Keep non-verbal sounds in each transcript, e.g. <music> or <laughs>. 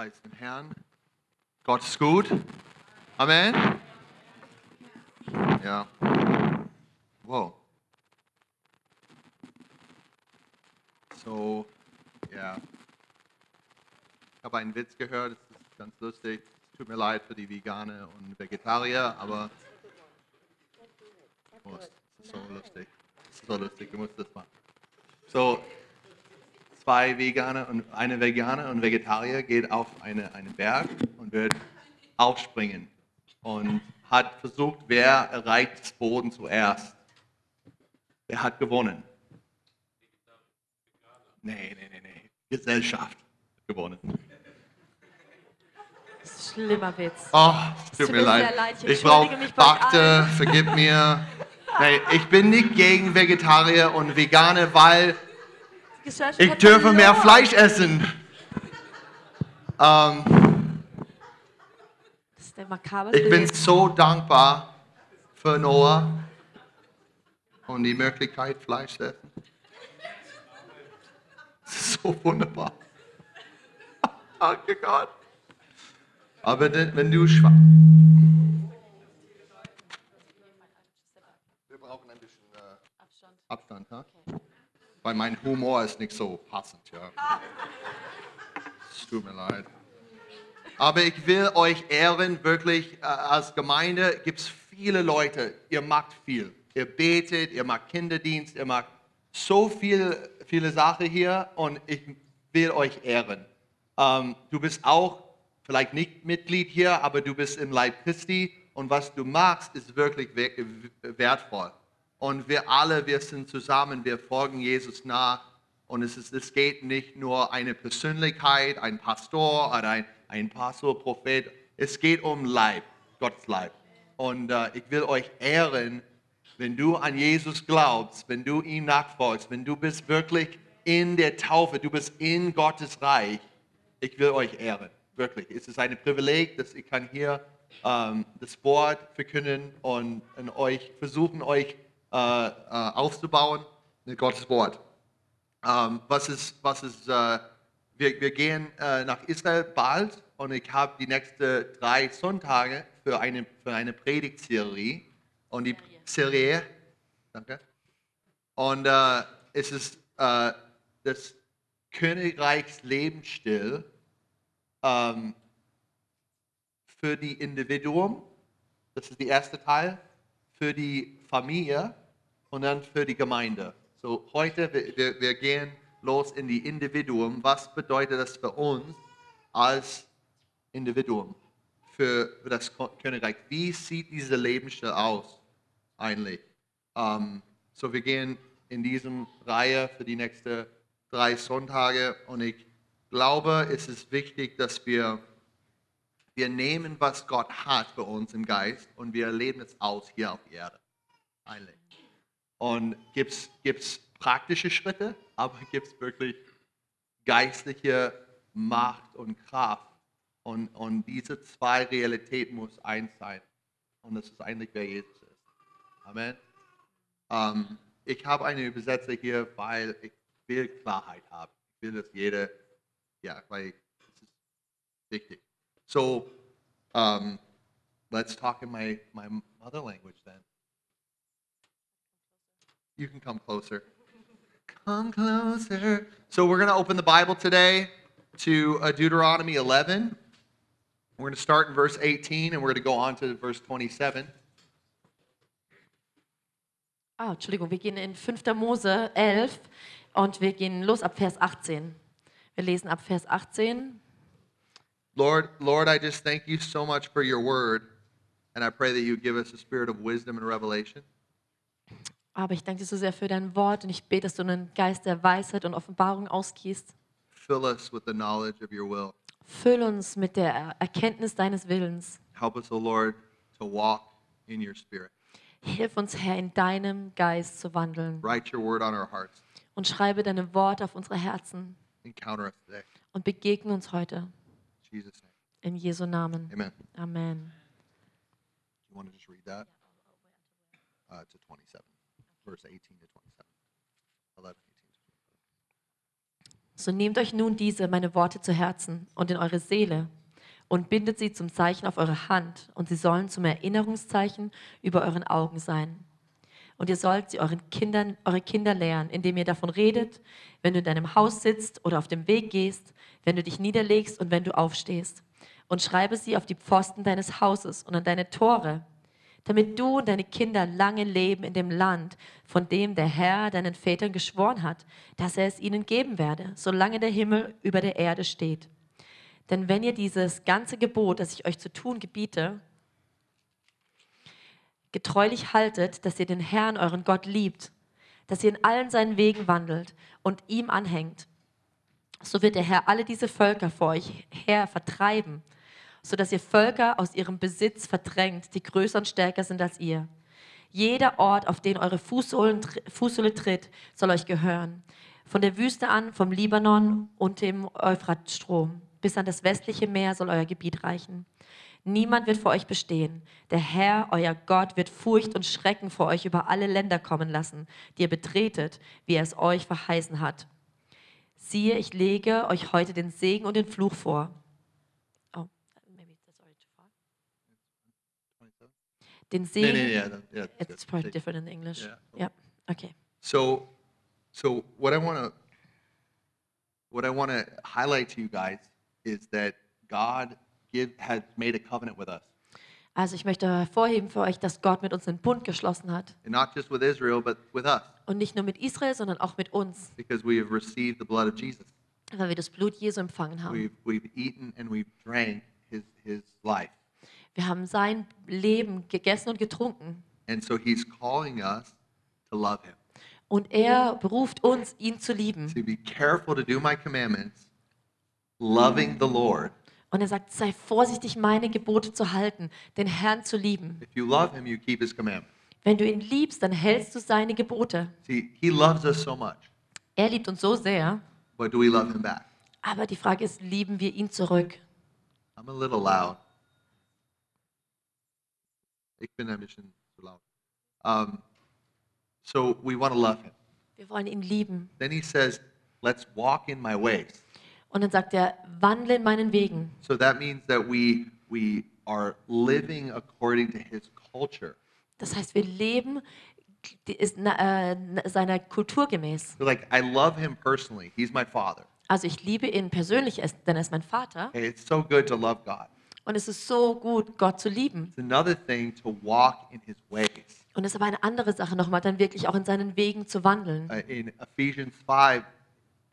Preis den Herrn. Gott ist gut. Amen. Ja. Wow. So, ja. Ich habe einen Witz gehört, das ist ganz lustig. Es tut mir leid für die Veganer und Vegetarier, aber oh, das ist so lustig. Das ist so lustig, du musst das machen. Zwei Veganer und eine Veganer und Vegetarier geht auf eine, einen Berg und wird aufspringen und hat versucht, wer erreicht das Boden zuerst. Wer hat gewonnen? Nee, nee, nee, nee. Gesellschaft hat gewonnen. Schlimmer Witz. Oh, es tut tut mir leid. leid, ich Ich brauche Bakte, vergib mir. Nee, ich bin nicht gegen Vegetarier und Veganer, weil ich dürfe mehr. Fleisch essen. Ähm, ich bin so dankbar für Noah und die Möglichkeit, Fleisch zu essen. Das ist so wunderbar. <laughs> Danke Gott. Aber wenn du schwach... Wir brauchen ein bisschen äh, Abstand, ha? Weil mein Humor ist nicht so passend. Ja. Es tut mir leid. Aber ich will euch ehren, wirklich, äh, als Gemeinde gibt es viele Leute, ihr macht viel. Ihr betet, ihr macht Kinderdienst, ihr macht so viel, viele Sachen hier und ich will euch ehren. Ähm, du bist auch vielleicht nicht Mitglied hier, aber du bist im Leib Christi und was du machst, ist wirklich we- wertvoll. Und wir alle, wir sind zusammen, wir folgen Jesus nach. Und es, ist, es geht nicht nur eine Persönlichkeit, ein Pastor oder ein, ein Pastor, Prophet. Es geht um Leib, Gottes Leib. Und äh, ich will euch ehren, wenn du an Jesus glaubst, wenn du ihm nachfolgst, wenn du bist wirklich in der Taufe, du bist in Gottes Reich. Ich will euch ehren, wirklich. Es ist ein Privileg, dass ich kann hier ähm, das Wort verkünden und, und euch versuchen, euch äh, aufzubauen mit Gottes Wort. Ähm, was ist, was ist, äh, wir, wir gehen äh, nach Israel bald und ich habe die nächsten drei Sonntage für eine, für eine Predigtserie. Und die Serie, danke. Und äh, es ist äh, das Königreichs Lebensstil ähm, für die Individuum, das ist der erste Teil, für die Familie und dann für die Gemeinde. So heute, wir, wir, gehen los in die Individuum. Was bedeutet das für uns als Individuum, für, das Königreich? Wie sieht dieser Lebensstil aus eigentlich? Ähm, so wir gehen in diesem Reihe für die nächsten drei Sonntage und ich glaube, es ist wichtig, dass wir wir nehmen, was Gott hat für uns im Geist und wir leben es aus hier auf Erde. Eigentlich. Und gibt es praktische Schritte, aber gibt es wirklich geistliche Macht und Kraft. Und, und diese zwei Realitäten muss eins sein. Und das ist eigentlich, wer Jesus ist. Amen. Ähm, ich habe eine Übersetzer hier, weil ich will Klarheit haben. Ich will, dass jeder, ja, weil es ist wichtig. So, um, let's talk in my, my mother language then. You can come closer. Come closer. So, we're going to open the Bible today to uh, Deuteronomy 11. We're going to start in verse 18 and we're going to go on to verse 27. Ah, Entschuldigung, wir gehen in 5. Mose 11 und wir gehen los ab Vers 18. Wir lesen ab Vers 18. Lord, Lord, I just thank you so much for your word, and I pray that you give us a spirit of wisdom and revelation. Aber ich danke dir so sehr für dein Wort und ich bete, dass du einen Geist der Weisheit und Offenbarung ausgießt. Fill us with the knowledge of your will. Füll uns mit der Erkenntnis deines Willens. Help us, O Lord, to walk in your spirit. Hilf uns, Herr, in deinem Geist zu wandeln Write your word on our hearts. und schreibe deine Worte auf unsere Herzen Encounter us today. und begegne uns heute. In Jesus' name. In Jesu Namen. Amen. Amen. You want to just read that? Uh, to 27, verse 18 to 27. 11, 18 to 27. So nehmt euch nun diese, meine Worte zu Herzen und in eure Seele und bindet sie zum Zeichen auf eure Hand und sie sollen zum Erinnerungszeichen über euren Augen sein. Und ihr sollt sie euren Kindern, eure Kinder lehren, indem ihr davon redet, wenn du in deinem Haus sitzt oder auf dem Weg gehst, wenn du dich niederlegst und wenn du aufstehst. Und schreibe sie auf die Pfosten deines Hauses und an deine Tore, damit du und deine Kinder lange leben in dem Land, von dem der Herr deinen Vätern geschworen hat, dass er es ihnen geben werde, solange der Himmel über der Erde steht. Denn wenn ihr dieses ganze Gebot, das ich euch zu tun gebiete, getreulich haltet, dass ihr den Herrn, euren Gott, liebt, dass ihr in allen seinen Wegen wandelt und ihm anhängt, so wird der Herr alle diese Völker vor euch her vertreiben, sodass ihr Völker aus ihrem Besitz verdrängt, die größer und stärker sind als ihr. Jeder Ort, auf den eure Fußsohlen, Fußsohle tritt, soll euch gehören. Von der Wüste an, vom Libanon und dem Euphratstrom bis an das westliche Meer soll euer Gebiet reichen. Niemand wird vor euch bestehen. Der Herr, euer Gott, wird Furcht und Schrecken vor euch über alle Länder kommen lassen, die ihr betretet, wie er es euch verheißen hat. Siehe, ich lege euch heute den Segen und den Fluch vor. Oh, maybe that's already too far. Den Segen. no, yeah, that- yeah, It's probably different in English. Yeah. Yeah. Okay. So, so what I want to what I want to highlight to you guys is that God give, has made a covenant with us, Also ich möchte hervorheben für euch, dass Gott mit uns einen Bund geschlossen hat. and not just with Israel, but with us, Und nicht nur mit Israel, sondern auch mit uns, because we have received the blood of Jesus. weil wir das Blut Jesu empfangen haben. We've we've eaten and we've drank His His life, Wir haben sein Leben gegessen und getrunken. and so He's calling us to love Him. Und er beruft uns, ihn zu lieben. To be careful to do My commandments, loving the Lord. Und er sagt, sei vorsichtig, meine Gebote zu halten, den Herrn zu lieben. If you love Him, you keep His commandments. Wenn du ihn liebst, dann hältst du seine Gebote. See, He loves us so much, Er liebt uns so sehr. but do we love Him back? Aber die Frage ist, lieben wir ihn zurück? I'm a little loud. Ich bin ein bisschen zu laut. Um, so we want to love him. Wir wollen ihn lieben. Then he says, let's walk in my ways. Und dann sagt er, wandle in meinen Wegen. So that means that we, we are living according to his culture. Das heißt, wir leben ist äh, seiner Kultur gemäß. So like, I love him personally. He's my father. Also ich liebe ihn persönlich, denn er ist mein Vater. Okay, it's so good to love God. Und es ist so gut, Gott zu lieben. It's another thing to walk in his ways. Und es ist aber eine andere Sache nochmal, dann wirklich auch in seinen Wegen zu wandeln. Uh, in Ephesians 5,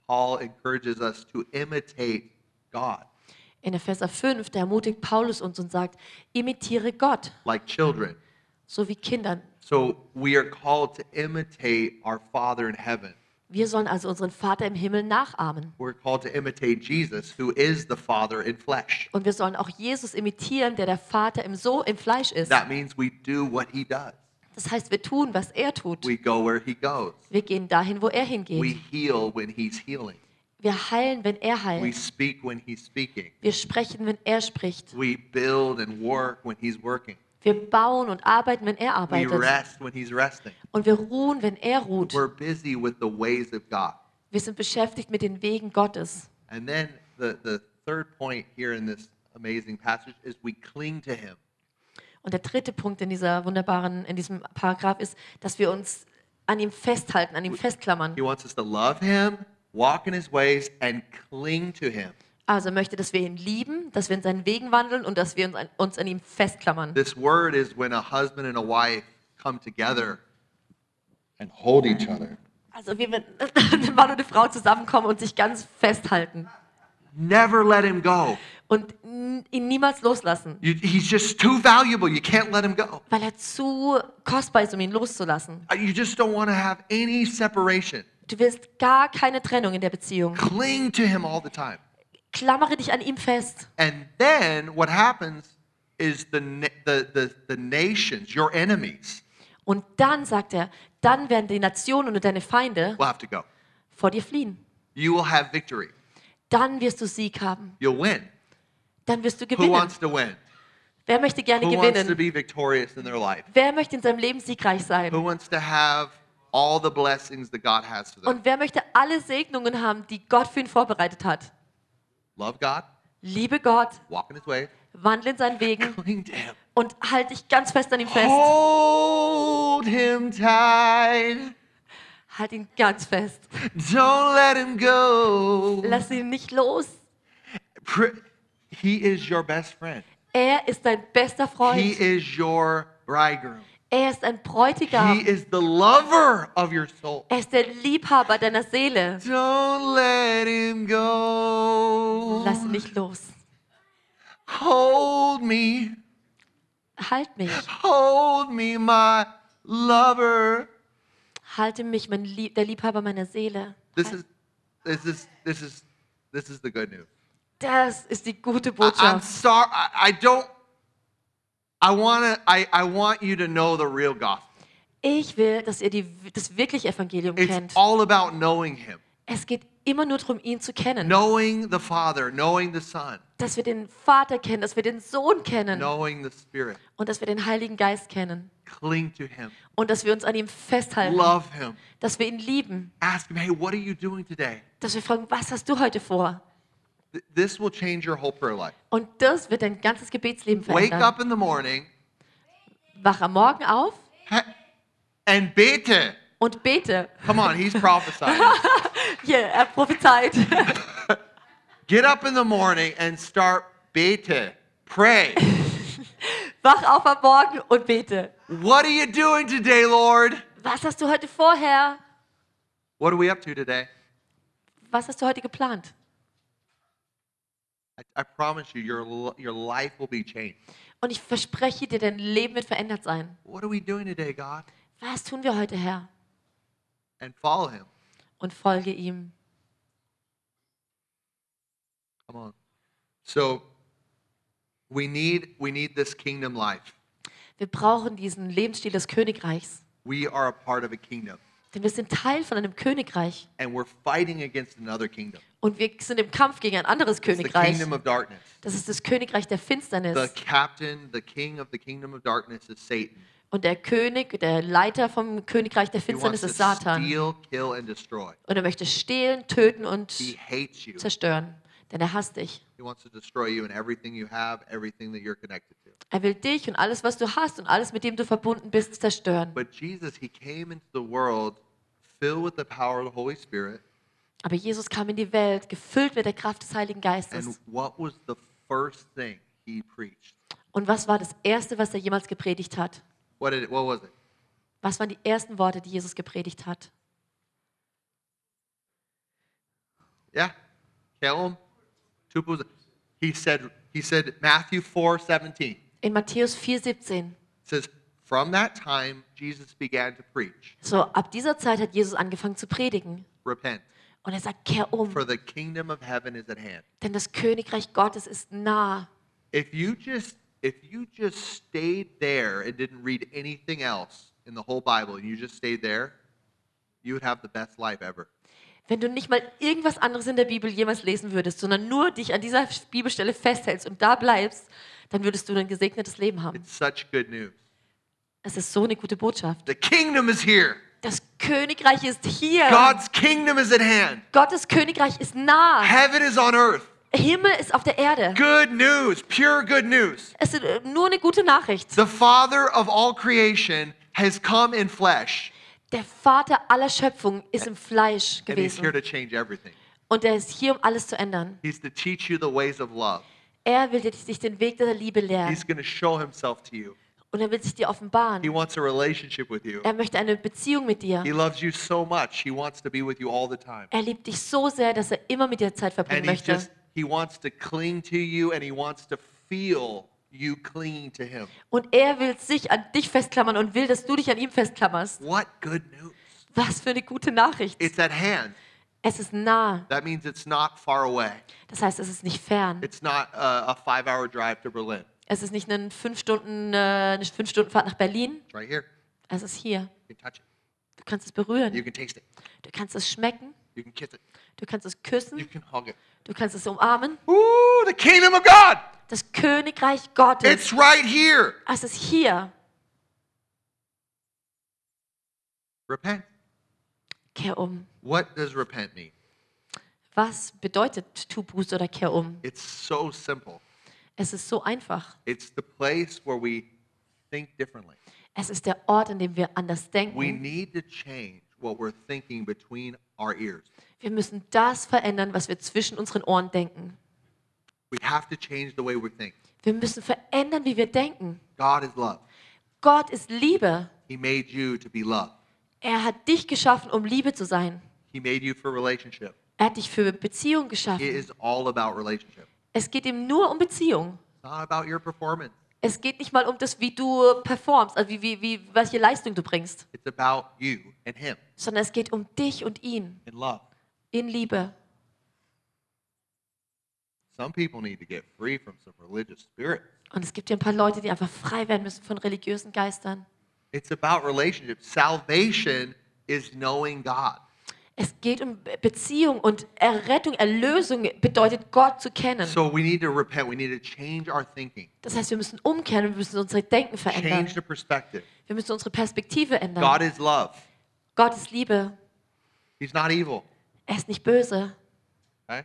Paul encourages us to imitate God In Epheser 5, da ermutigt Paulus uns und sagt, imitiere Gott, like children. so wie Kinder. So we are called to imitate our Father in heaven. Wir sollen also unseren Vater im Himmel nachahmen. We're called to imitate Jesus, who is the Father in flesh. Und wir sollen auch Jesus imitieren, der der Vater im so im Fleisch ist. That means we do what he does. Das heißt, wir tun, was er tut. We go where he goes. Wir gehen dahin, wo er We hingeht. heal when he's healing. Wir heilen, wenn er We heilt. speak when he's speaking. Wir sprechen, wenn er spricht. We build and work when he's working. Wir bauen und arbeiten, wenn er We arbeitet. rest when he's resting. Und wir ruhen, wenn er ruht. We're busy with the ways of God. Wir sind beschäftigt mit den Wegen Gottes. And then the, the third point here in this amazing passage is we cling to him. Und der dritte Punkt in dieser wunderbaren, in diesem Paragraph ist, dass wir uns an ihm festhalten, an ihm festklammern. He wants us to love him, walk in his ways, and cling to him. Also möchte, dass wir ihn lieben, dass wir in seinen Wegen wandeln und dass wir uns an, uns an ihm festklammern. This word is when a husband and a wife come together and hold each other. Also wie wenn <laughs> ein Mann und eine Frau zusammenkommen und sich ganz festhalten Never let him go. und ihn niemals loslassen, You, he's just too valuable. You can't let him go. weil er zu kostbar ist, um ihn loszulassen. Uh, You just don't want to have any separation. Du willst gar keine Trennung in der Beziehung. Cling to him all the time. Klammere dich an ihm fest. And then what happens is the, the, the, the nations, your enemies, Und dann, sagt er, dann werden die Nationen und deine Feinde will have to go. vor dir fliehen. You will have victory. Dann wirst du Sieg haben. You'll win. Dann wirst du Who gewinnen. wants to win? Wer möchte gerne Who wants to gewinnen? be victorious in their life? Wer möchte in seinem Leben siegreich sein? Who wants to have all the blessings that God has for them? Und wer möchte alle Segnungen haben, die Gott für ihn vorbereitet hat? Love God, Liebe Gott, walk in His way, wandle in seinen Wegen <laughs> cling to Him. und halt dich ganz fest an ihm fest. Hold Him tight. Halt ihn ganz fest. Don't let Him go. Lass ihn nicht los. He is your best friend. Er ist dein bester He Freund. is your bridegroom. Er ist ein He Bräutigam. is the lover of your soul. Er ist der Liebhaber deiner Seele. Don't let him go. Lass ihn nicht los. Hold me. Halt mich. Hold me, my lover. Halte mich, mein Lieb der Liebhaber meiner Seele. This is this is this is this is the good news. Das ist die gute I, I'm Botschaft. sorry. I, I don't. I wanna. I, I want you to know the real gospel. Ich will, dass ihr die, das wirkliche Evangelium It's kennt. all about knowing Him, Es geht immer nur darum, ihn zu kennen. knowing the Father, knowing the Son, Dass wir den Vater kennen, dass wir den Sohn kennen knowing the Spirit. und dass wir den Heiligen Geist kennen. Cling to Him. Und dass wir uns an ihm festhalten. Love Him. Dass wir ihn lieben. Ask Him, hey, what are you doing today? Dass wir fragen, was hast du heute vor? Th- This will change your whole prayer life. Und das wird dein ganzes Gebetsleben Wake up in the morning Wach am Morgen auf and bete. und bete. Come on, he's prophesying. <laughs> Hier, er prophezeit. <laughs> Get up in the morning and start bete. Pray. <laughs> Wach auf am Morgen und bete. What are you doing today, Lord? Was hast du heute vorher? What are we up to today? Was hast du heute geplant? I, I promise you, your, your life will be changed. Und ich verspreche dir, dein Leben wird verändert sein. What are we doing today, God? Was tun wir heute, Herr? And follow him. Und folge ihm. Come on. So we need we need this kingdom life. Wir brauchen diesen Lebensstil des Königreichs. We are a part of a kingdom. Denn wir sind Teil von einem Königreich. And we're fighting against another kingdom. Und wir sind im Kampf gegen ein anderes It's the Königreich. kingdom of darkness. Das ist das Königreich der The Finsternis. captain, the king of the kingdom of darkness is Satan. Und der König, der Leiter vom Königreich der Finsternis to ist Satan. steal, kill, and destroy. Und er möchte stehlen, töten und He hates you. zerstören. Denn er hasst dich. He wants to destroy you and everything you have, everything that you're connected to. Er will dich und alles, was du hast und alles, mit dem du verbunden bist, zerstören. But Jesus, he came into the world filled with the power of the Holy Spirit. Aber Jesus kam in die Welt, gefüllt mit der Kraft des Heiligen And Geistes. what was the first thing he preached? Und was war das Erste, was er jemals gepredigt hat? What did it, what was it? Was waren die ersten Worte, die Jesus gepredigt hat? Yeah. Kelm. Tupus. He said he said Matthew 4, 17. In Matthäus 4,17. It says, From that time Jesus began to preach. So, ab dieser Zeit hat Jesus angefangen zu predigen. Repent, Und er sagt, kehr um, for the kingdom of heaven is at hand. denn das Königreich Gottes ist nah. If you just if you just stayed there and didn't read anything else in the whole Bible and you just stayed there, you would have the best life ever. Wenn du nicht mal irgendwas anderes in der Bibel jemals lesen würdest, sondern nur dich an dieser Bibelstelle festhältst und da bleibst, dann würdest du ein gesegnetes Leben haben. It's such good news. Es ist so eine gute Botschaft. The kingdom is here. Das Königreich ist hier. God's kingdom is at hand. Gottes Königreich ist nah. Heaven is on earth. Himmel ist auf der Erde. Good news, pure good news. Es ist äh, nur eine gute Nachricht. The Father of all creation has come in flesh, Der Vater aller Schöpfung ist im Fleisch and He's here gewesen. to change everything. Und er ist hier, um alles zu ändern. He's to teach you the ways of love. Er will dir- dich den Weg der Liebe He's lernen. going to show Himself to you. Und er will sich dir He offenbaren. wants a relationship with you. Er möchte eine Beziehung mit dir. He loves you so much. He wants to be with you all the time. Er liebt dich so sehr, dass er immer mit dir Zeit verbringen And he möchte. just he wants to cling to you and he wants to feel you clinging to him. Und er will sich an dich festklammern und will, dass du dich an ihm festklammerst. What good news. Was für eine gute Nachricht. It's at hand. Es ist nah. That means it's not far away. Das heißt, es ist nicht fern. It's not a, a 5-hour drive to Berlin. Es ist nicht eine fünf Stunden, äh, eine fünf Stunden Fahrt nach Berlin. Right here. Es ist hier. You can touch it. Du kannst es berühren. You can taste it. Du kannst es schmecken. Du kannst es küssen. Du kannst es umarmen. Ooh, the kingdom of God. Das Königreich Gottes. It's right here. Es ist hier. Repent. kehr um. What does repent mean? Was bedeutet tu Buße oder kehr um? It's so simple. Es ist so einfach. It's the place where we think differently. Es ist der Ort, an dem wir anders We denken. need to change what we're thinking between our ears. Wir müssen das verändern, was wir zwischen unseren Ohren denken. We have to change the way we think. Wir müssen verändern, wie wir denken. God is love. Gott ist Liebe. He made you to be loved. Er hat dich geschaffen, um Liebe zu sein. He made you for relationship. Er hat dich für Beziehung It geschaffen. is all about relationship. Es geht ihm nur um Beziehung. Es geht nicht mal um das, wie du performst, also wie, wie, wie, welche Leistung du bringst, It's about you and Him sondern es geht um dich und ihn in love. in Liebe. Some people need to get free from some religious spirit. Und es gibt ja ein paar Leute, die einfach frei werden müssen von religiösen Geistern. It's about relationship. Salvation is knowing God. Es geht um Be- Beziehung und Errettung, Erlösung bedeutet Gott zu kennen. So we need to repent. We need to change our thinking, Das heißt, wir müssen umkehren, wir müssen unsere Denken change verändern. the perspective. Wir müssen unsere Perspektive God ändern. is love. Gott ist Liebe. He's not evil. Er ist nicht böse. Okay?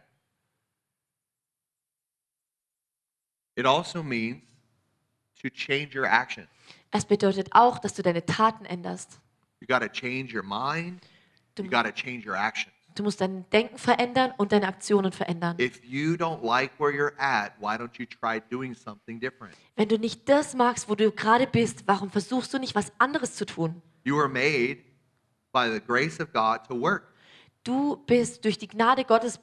It also means to change your action. Es bedeutet auch, dass du deine Taten änderst. You got to change your mind. You got to change your actions. Du musst dein Denken verändern und deine Aktionen verändern. If you don't like where you're at, why don't you try doing something different? Wenn du nicht das magst, wo du gerade bist, warum versuchst du nicht, was anderes zu tun? You were made by the grace of God to work, Du bist durch die Gnade Gottes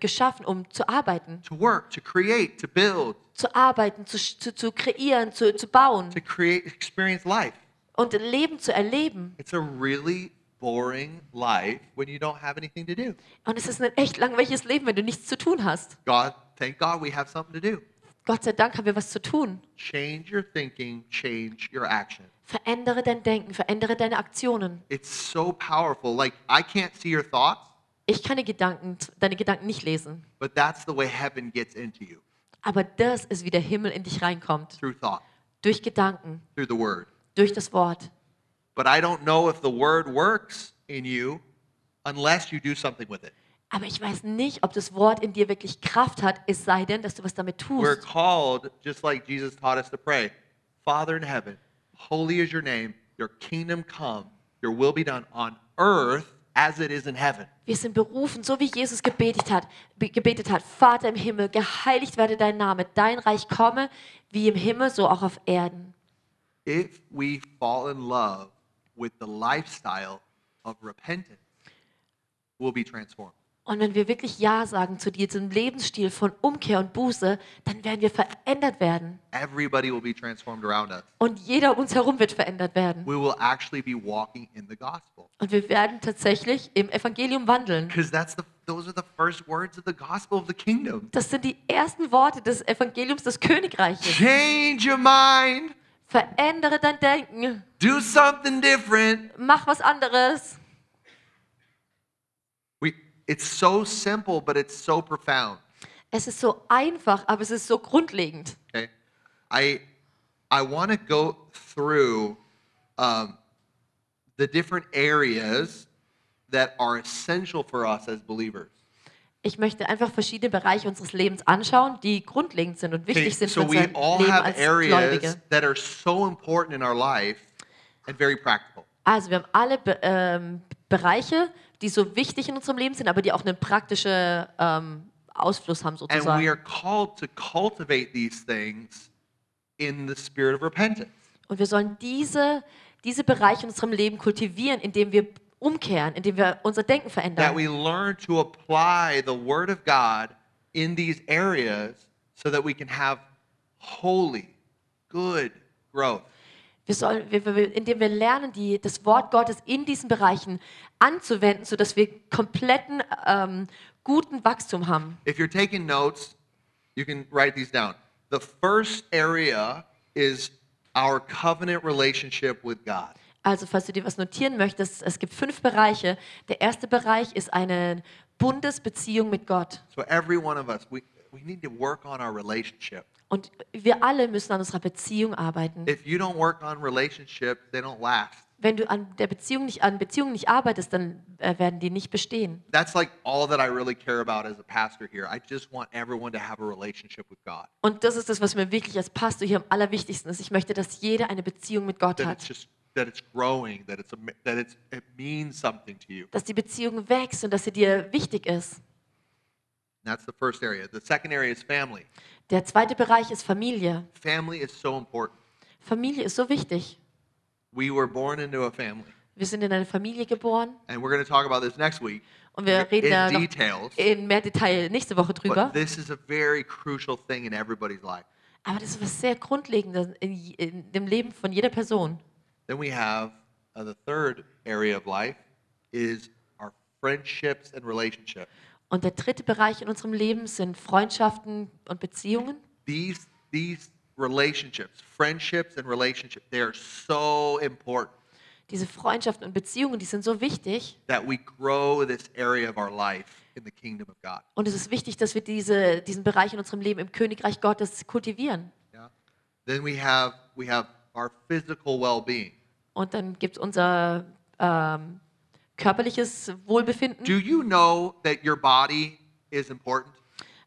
geschaffen, um zu arbeiten. to work, to create, to build, Zu arbeiten, zu, zu, zu kreieren, zu, zu bauen to create, experience life. und Leben zu erleben. It's a really boring life when you don't have anything to do. Und es ist ein echt langweiliges Leben, wenn du nichts zu tun hast. God, thank God we have something to do. Gott sei Dank haben wir was zu tun. Change your thinking, change your action. Verändere dein Denken, verändere deine Aktionen. It's so powerful. Like, I can't see your thoughts, Ich kann Gedanken, deine Gedanken nicht lesen, but that's the way heaven gets into you aber das ist, wie der Himmel in dich reinkommt. through thought, Durch Gedanken, through the word. durch das Wort. But I don't know if the word works in you unless you do something with it. Aber ich weiß nicht, ob das Wort in dir wirklich Kraft hat, es sei denn, dass du was damit We're tust. called, just like Jesus taught us to pray Father in heaven, holy is your name, your kingdom come, your will be done on earth as it is in heaven. Wir sind berufen, so wie Jesus gebetet hat, be- gebetet hat, Vater im Himmel, geheiligt werde dein Name, dein Reich komme, wie im Himmel, so auch auf Erden. If we fall in love with the lifestyle of repentance, we'll be transformed. Und wenn wir wirklich Ja sagen zu diesem Lebensstil von Umkehr und Buße, dann werden wir verändert werden. Everybody will be transformed around us. Und jeder um uns herum wird verändert werden. We will actually be walking in the gospel. Und wir werden tatsächlich im Evangelium wandeln. Because that's the those are the first words of the gospel of the kingdom. Das sind die ersten Worte des Evangeliums des Königreiches. Change your mind. Verändere dein Denken. Do something different. Mach was anderes. We, it's so simple, but it's so profound. Es ist so einfach, aber es ist so grundlegend. Okay, I I want to go through um, the different areas that are essential for us as believers. Ich möchte einfach verschiedene Bereiche unseres Lebens anschauen, die grundlegend sind und wichtig sind für so unser we all Leben have als areas Gläubige. that are so important in our life and very practical. Also wir haben alle Be ähm, Bereiche, die so wichtig in unserem Leben sind, aber die auch einen praktischen ähm, Ausfluss haben And we sozusagen. are called to cultivate these things in the spirit of repentance. Und wir sollen diese, diese Bereiche in unserem Leben kultivieren, indem wir umkehren, indem wir unser Denken That verändern. we learn to apply the word of God in these areas so that we can have holy, good growth. Wir sollen, wir, wir, indem wir lernen, die, das Wort Gottes in diesen Bereichen anzuwenden, sodass wir kompletten ähm, guten Wachstum haben. If you're taking notes, you can write these down. The first area is our covenant relationship with God. Also, falls du dir was notieren möchtest, es gibt fünf Bereiche. Der erste Bereich ist eine Bundesbeziehung mit Gott. So every one of us, we, we need to work on our relationship. Und wir alle müssen an unserer Beziehung arbeiten. If you don't work on relationships, they don't last. Wenn du an der Beziehung nicht an Beziehungen nicht arbeitest, dann äh, werden die nicht bestehen. That's like all that I really care about as a pastor here. I just want everyone to have a relationship with God. Und das ist das, was mir wirklich als Pastor hier am allerwichtigsten ist. Ich möchte, dass jeder eine Beziehung mit Gott That hat. just that it's growing, that it's a, that it's it means something to you. Dass die Beziehung wächst und dass sie dir wichtig ist. That's the first area. The second area is family. Der zweite Bereich ist Familie. Family is so important. Familie ist so wichtig. We were born into a family, Wir sind in eine Familie geboren and we're going to talk about this next week und wir reden da details. in mehr Detail nächste Woche drüber. But this is a very crucial thing in everybody's life. Aber das ist was sehr Grundlegendes in, in dem Leben von jeder Person. Then we have uh, the third area of life is our friendships and relationships. Und der dritte Bereich in unserem Leben sind Freundschaften und Beziehungen. These these relationships, friendships and relationships, they are so important Diese Freundschaften und Beziehungen, die sind so wichtig. that we grow this area of our life in the kingdom of God. Und es ist wichtig, dass wir diese, diesen Bereich in unserem Leben im Königreich Gottes kultivieren. Yeah. Then we have we have our physical well-being. Und dann gibt es unser ähm, körperliches Wohlbefinden. Do you know that your body is important?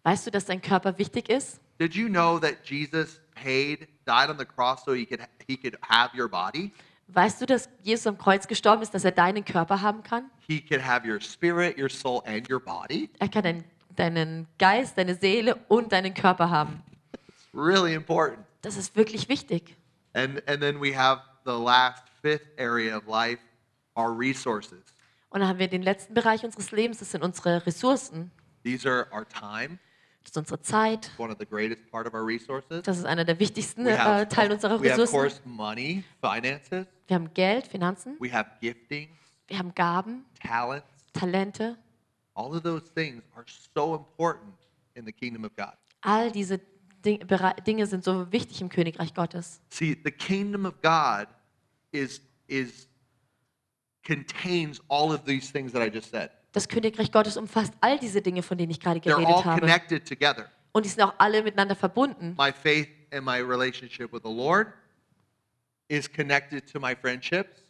Weißt du, dass dein Körper wichtig ist? Did you know that Jesus paid, died on the cross so he could he could have your body? Weißt du, dass Jesus am Kreuz gestorben ist, dass er deinen Körper haben kann? He could have your spirit, your soul, and your body. Er kann dein, deinen Geist, deine Seele und deinen Körper haben. It's really important. Das ist wirklich wichtig. And and then we have the last fifth area of life, our resources. Und dann haben wir den letzten Bereich unseres Lebens, das sind unsere Ressourcen. These are our time, Das ist unsere Zeit. one of the greatest part of our resources. Das ist einer der wichtigsten We äh, have, Teile unserer we have of Ressourcen. course money, finances. Wir haben Geld, Finanzen, We have gifting, wir haben Gaben, talents. Talente. All of those things are so important in the kingdom of God. All diese Dinge sind so wichtig im Königreich Gottes. See, the kingdom of God is is contains all of these things that I just said. Das Königreich Gottes umfasst all diese Dinge, von denen ich gerade They're all geredet habe. connected together. Und die sind auch alle miteinander verbunden. My faith and my relationship with the Lord is connected to my friendships.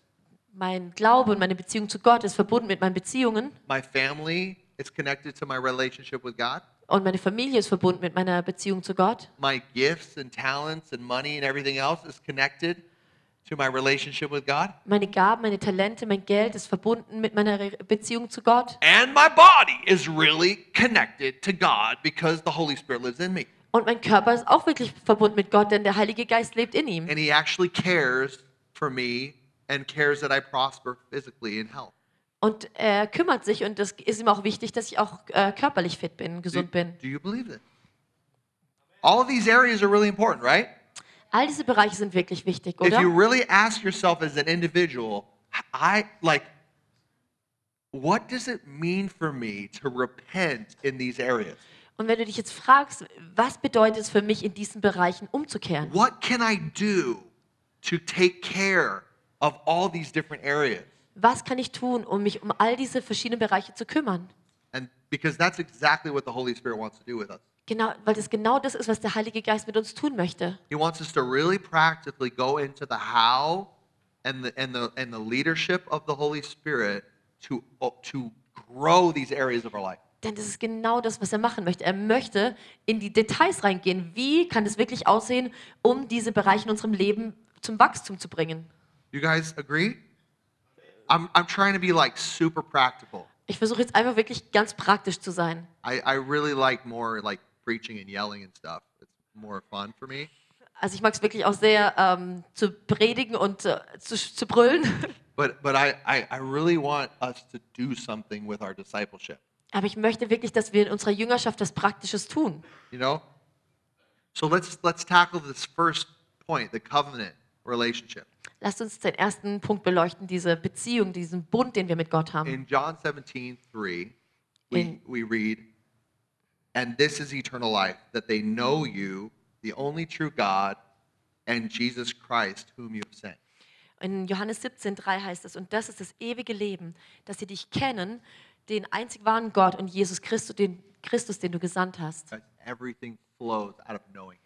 Mein Glaube und meine Beziehung zu Gott ist verbunden mit meinen Beziehungen. My family is connected to my relationship with God. Und meine Familie ist verbunden mit meiner Beziehung zu Gott. My gifts and talents and money and everything else is connected to my relationship with God. Meine Gaben, meine Talente, mein Geld ist verbunden mit meiner Re Beziehung zu Gott. And my body is really connected to God because the Holy Spirit lives in me. Und mein Körper ist auch wirklich verbunden mit Gott, denn der Heilige Geist lebt in ihm. And He actually cares for me and cares that I prosper physically in health. Und er kümmert sich und es ist ihm auch wichtig, dass ich auch äh, körperlich fit bin, Do, gesund bin. do you believe this? All these areas are really important, right? All diese Bereiche sind wirklich wichtig, If you oder? really ask yourself as an individual, I like, what does it mean for me to repent in these areas? Und wenn du dich jetzt fragst, was bedeutet es für mich, in diesen Bereichen umzukehren? What can I do to take care of all these different areas? Was kann ich tun, um mich um all diese verschiedenen Bereiche zu kümmern? And because that's exactly what the Holy Spirit wants to do with us. Genau, weil das genau das ist, was der Heilige Geist mit uns tun möchte. He wants us to really practically go into the how and the and the and the leadership of the Holy Spirit to to grow these areas of our life. Denn das ist genau das, was er machen möchte. Er möchte in die Details reingehen. Wie kann es wirklich aussehen, um diese Bereiche in unserem Leben zum Wachstum zu bringen? You guys agree? I'm I'm trying to be like super practical. Ich versuche jetzt einfach wirklich ganz praktisch zu sein. I, I really like more like preaching and yelling and stuff. It's more fun for me. Also ich mag es wirklich auch sehr ähm, zu predigen und äh, zu, zu brüllen. <laughs> But but I, I, I really want us to do something with our discipleship. Aber ich möchte wirklich, dass wir in unserer Jüngerschaft das Praktisches tun. You know? So let's let's tackle this first point, the covenant relationship. Lasst uns den ersten Punkt beleuchten, diese Beziehung, diesen Bund, den wir mit Gott haben. In John 17, 3, we, we read, And this is eternal life, that they know you, the only true God, and Jesus Christ, whom you have sent. In Johannes 17, 3 heißt es, und das ist das ewige Leben, dass sie dich kennen, den einzig wahren Gott und Jesus Christus, den, Christus, den du gesandt hast. Everything flows out of knowing.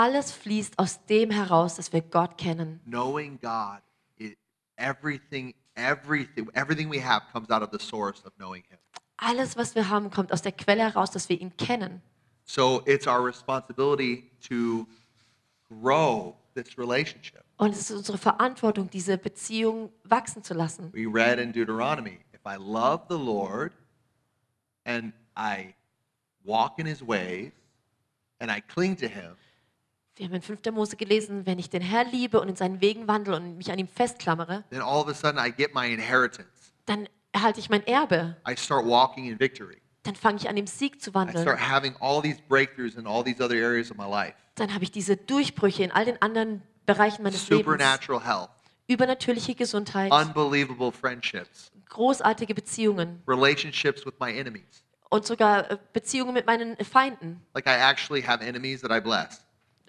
Alles fließt aus dem heraus, dass wir Gott kennen. Knowing God, it, everything, everything, everything we have comes out of the source of knowing Him. Alles, was wir haben, kommt aus der Quelle heraus, dass wir ihn kennen. So it's our responsibility to grow this relationship. Und es ist unsere Verantwortung, diese Beziehung wachsen zu lassen. We read in Deuteronomy if I love the Lord and I walk in His ways and I cling to Him, Wir haben in 5. Mose gelesen, wenn ich den Herr liebe und in seinen Wegen wandle und mich an ihm festklammere, then all of a sudden I get my inheritance. dann erhalte ich mein Erbe. I start walking in victory. Dann fange ich an, im Sieg zu I wandeln. start having all these breakthroughs in all these other areas of my life. Dann habe ich diese Durchbrüche in all den anderen Bereichen meines Lebens. Supernatural health, Übernatürliche Gesundheit, unbelievable friendships, großartige Beziehungen relationships with my enemies. und sogar äh, Beziehungen mit meinen Feinden. Like I actually have enemies that I bless.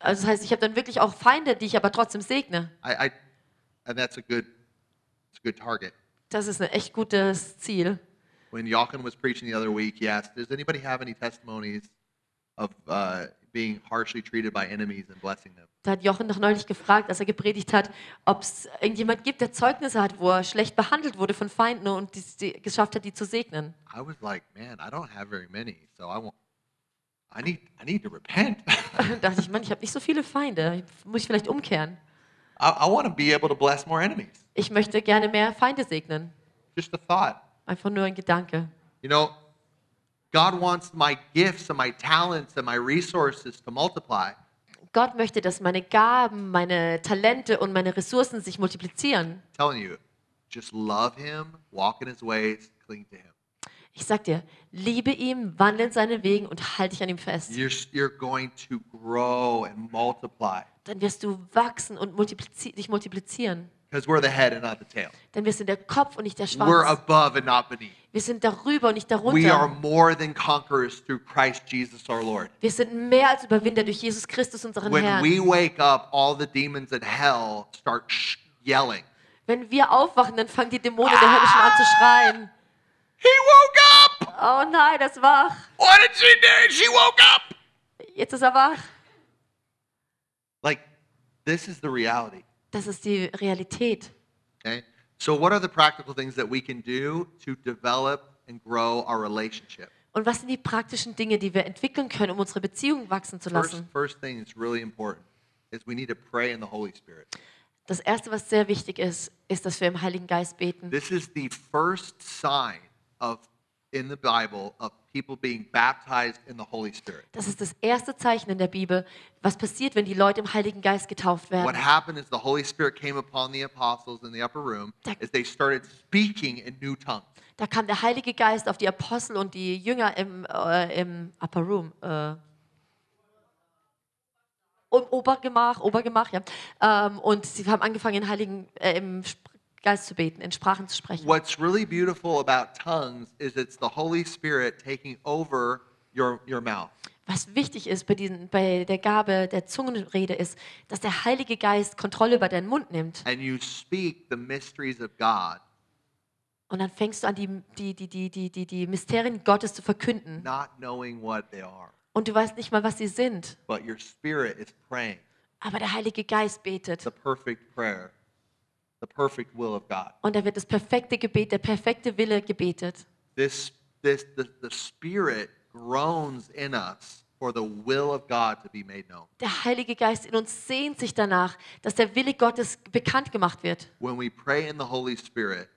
Also das heißt, ich habe dann wirklich auch Feinde, die ich aber trotzdem segne. I, I and that's a good, it's a good target. Das ist ein echt gutes Ziel. When Jochen was preaching the other week, he asked, "Does anybody have any testimonies of uh, being harshly treated by enemies and blessing them?" Da hat Jochen doch neulich gefragt, als er gepredigt hat, ob es irgendjemand gibt, der Zeugnisse hat, wo er schlecht behandelt wurde von Feinden und die, die geschafft hat, die zu segnen. I was like, "Man, I don't have very many, so I won't. I need, I need to repent. Da <laughs> dachte ich, Mann, ich habe nicht so viele Feinde. Muss ich vielleicht umkehren? I, I want to be able to bless more enemies." Ich möchte gerne mehr Feinde segnen. Just a thought. Einfach nur ein Gedanke. You know, God wants my gifts and my talents and my resources to multiply. Gott möchte, dass meine Gaben, meine Talente und meine Ressourcen sich multiplizieren. I'm telling you, just love Him, walk in His ways, cling to Him. Ich sag dir, liebe ihm, wandle in seine Wegen und halte dich an ihm fest. You're, you're going to grow and multiply Dann wirst du wachsen und multiplizi dich multiplizieren. because we're the head and not the tail. Denn wir sind der Kopf und nicht der We're Schwanz. above and not beneath. Wir sind darüber und nicht We are darunter. more than conquerors through Christ Jesus our Lord. Wir sind mehr als Überwinder durch Jesus Christus, unseren When Herrn. we wake up, all the demons in hell start yelling. Wenn wir aufwachen, dann fangen die Dämonen der Hölle schon an zu schreien. He woke up! Oh nein, das ist wach. What did she do? She woke up! Jetzt ist er wach. Like, this is the reality. Das ist die Realität. Okay? So, what are the practical things that we can do to develop and grow our relationship? Und was sind die praktischen Dinge, die wir entwickeln können, um unsere Beziehung wachsen zu First, lassen? first thing that's really important is we need to pray in the Holy Spirit. Das Erste, was sehr wichtig ist, ist, dass wir im Heiligen Geist beten. This is the first sign of in the Bible of people being baptized in the Holy Spirit. Das ist das erste Zeichen in der Bibel, was passiert, wenn die Leute im Heiligen Geist getauft What werden. happened is the Holy Spirit came upon the apostles in the upper room Da- as they started speaking in new tongues. Da kam der Heilige Geist auf die Apostel und die Jünger im, äh, im Upper Room. Äh, im Obergemach, Obergemach, ja. Ähm, und sie haben angefangen, in Heiligen, äh, im Geist zu beten, in Sprachen zu sprechen. What's really beautiful about tongues is it's the Holy Spirit taking over your, your mouth. Was wichtig ist bei, diesen, bei der Gabe der Zungenrede ist, dass der Heilige Geist Kontrolle über deinen Mund nimmt. and you speak the mysteries of God, Und dann fängst du an, die, die, die, die, die, die, die Mysterien Gottes zu verkünden. not knowing what they are, Und du weißt nicht mal, was sie sind. but your spirit is praying Aber der Heilige Geist betet. the perfect prayer, the perfect will of God. Und da wird das perfekte Gebet, der perfekte Wille gebetet. This, this, the, the Spirit groans in us for the will of God to be made known. Der Heilige Geist in uns sehnt sich danach, dass der Wille Gottes bekannt gemacht wird. When we pray in the Holy Spirit,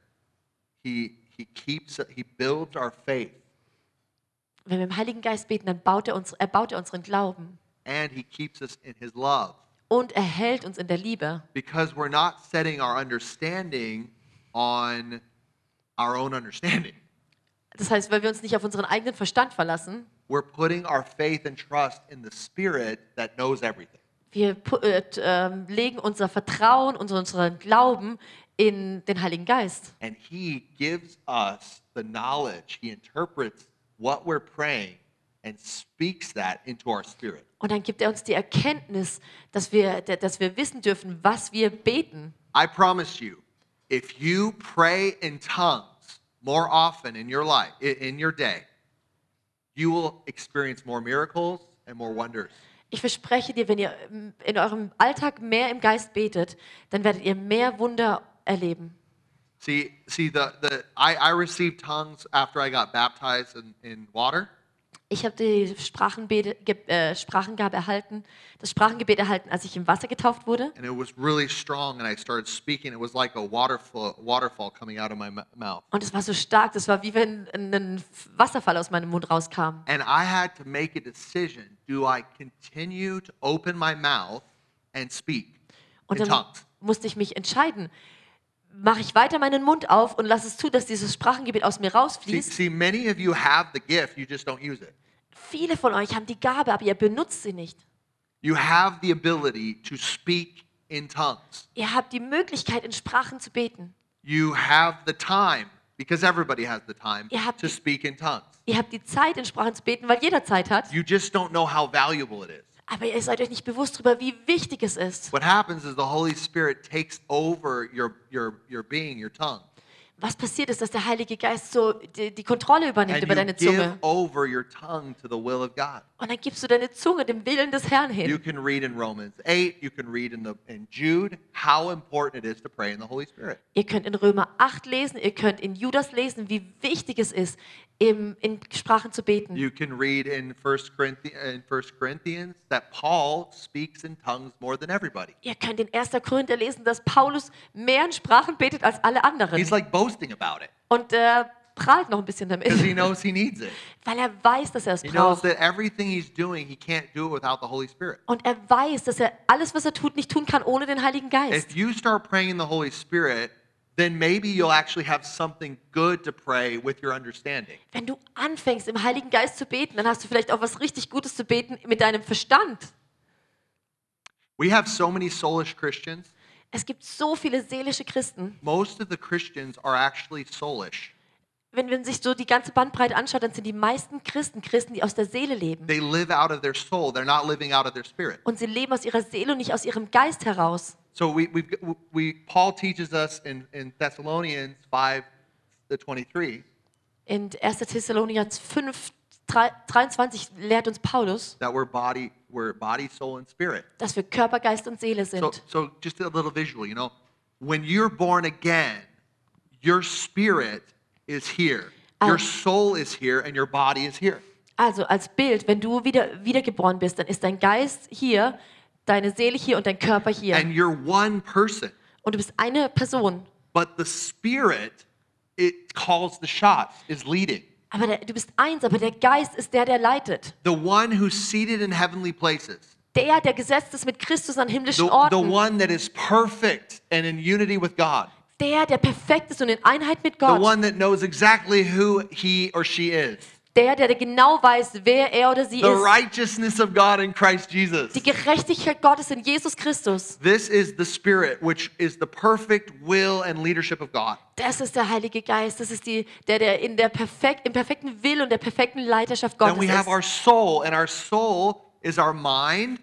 He, he keeps, He builds our faith Wenn wir im Heiligen Geist beten, dann baut er, uns, er baut er unseren Glauben and He keeps us in His love. Und er hält uns in der Liebe. because we're not setting our understanding on our own understanding. Das heißt, weil wir uns nicht auf unseren eigenen Verstand verlassen, We're putting our faith and trust in the Spirit that knows everything. wir äh, ähm, legen unser Vertrauen und unseren Glauben in den Heiligen Geist. And He gives us the knowledge, He interprets what we're praying and speaks that into our spirit. Und dann gibt er uns die Erkenntnis, dass wir, dass wir wissen dürfen, was wir beten. I promise you, if you pray in tongues more often in your life, in your day, you will experience more miracles and more wonders. Ich verspreche dir, wenn ihr ähm, in eurem Alltag mehr im Geist betet, dann werdet ihr mehr Wunder erleben. See, see, the, the I, I received tongues after I got baptized in, in water. Ich habe die äh, Sprachengabe erhalten, das Sprachengebet erhalten, als ich im Wasser getauft wurde. and it was really strong and i started speaking it was like a waterfall waterfall coming out of my mouth Und es war so stark, das war wie wenn ein Wasserfall aus meinem Mund rauskam. and i had to make a decision do i continue to open my mouth and speak Und in dann tongues musste ich mich entscheiden, mache ich weiter meinen Mund auf und lasse es zu, dass dieses Sprachengebet aus mir see, rausfließt. see many of you have the gift you just don't use it Viele von euch haben die Gabe, aber ihr benutzt sie nicht. you have the ability to speak in tongues Ihr habt die Möglichkeit, in Sprachen zu beten. you have the time because everybody has the time Ihr habt to die- speak in tongues Ihr habt die Zeit, in Sprachen zu beten, weil jeder Zeit hat. you just don't know how valuable it is Aber ihr seid euch nicht bewusst darüber, wie wichtig es ist. what happens is the holy spirit takes over your your your being your tongue Was passiert ist, dass der Heilige Geist so die, die Kontrolle übernimmt and über you deine give Zunge. over your tongue to the will of God. Und dann gibst du deine Zunge dem Willen des Herrn You hin. can read in Romans 8, you can read in, the, in Jude how important it is to pray in the Holy Spirit. Ihr könnt in Römer 8 lesen, ihr könnt in Judas lesen, wie wichtig es ist, im, in Sprachen zu beten. You can read in 1 Corinthians, in 1 Corinthians that Paul speaks in tongues more than everybody. Ihr könnt in 1. Korinther lesen, dass Paulus mehr in Sprachen betet als alle anderen. He's like boasting about it Und er prahlt noch ein bisschen damit, he <laughs> knows he needs it. weil er weiß, dass er es He knows braucht. that everything he's doing, he can't do it without the Holy Spirit. Und er weiß, dass er alles, was er tut, nicht tun kann ohne den Heiligen Geist. If you start praying in the Holy Spirit, then maybe you'll actually have something good to pray with your understanding. Wenn du anfängst, im Heiligen Geist zu beten, dann hast du vielleicht auch was richtig Gutes zu beten mit deinem Verstand. We have so many soulish Christians. Es gibt so viele seelische Christen. Most of the Christians are actually soulish. Wenn man sich so die ganze Bandbreite anschaut, dann sind die meisten Christen Christen, die aus der Seele leben. They live out of their soul. They're not living out of their spirit. Und sie leben aus ihrer Seele und nicht aus ihrem Geist heraus. So we, we, we Paul teaches us in, in Thessalonians 5 to 23 In 1. Thessalonicher 5, 3, 23 lehrt uns Paulus, that we're body, we're body, soul, and spirit. dass wir Körper, Geist und Seele So, sind. so just a little visual, you know, when you're born again, your spirit is here, your Ah. soul is here, and your body is here. Also als Bild, wenn du wieder, wiedergeboren bist, dann ist dein Geist hier, deine Seele hier und dein Körper hier. And you're one person. Und du bist eine Person. But the spirit, it calls the shots, is leading. Aber der, du bist eins, aber der Geist ist der, der leitet. The one who's seated in heavenly places. Der, der gesetzt ist mit Christus an The, himmlischen the Orten. one that is perfect and in unity with God. Der, der perfekt ist und in Einheit mit The Gott. one that knows exactly who he or she is. Der, der genau weiß, wer er oder sie The ist. righteousness of God in Christ Jesus. Die Gerechtigkeit Gottes in Jesus Christus. This is the Spirit, which is the perfect will and leadership of God. Das ist der Heilige Geist. Das ist die, der, der in der perfekt, im perfekten Willen und der perfekten Leiterschaft Then Gottes we have our ist. soul, and our soul is our mind,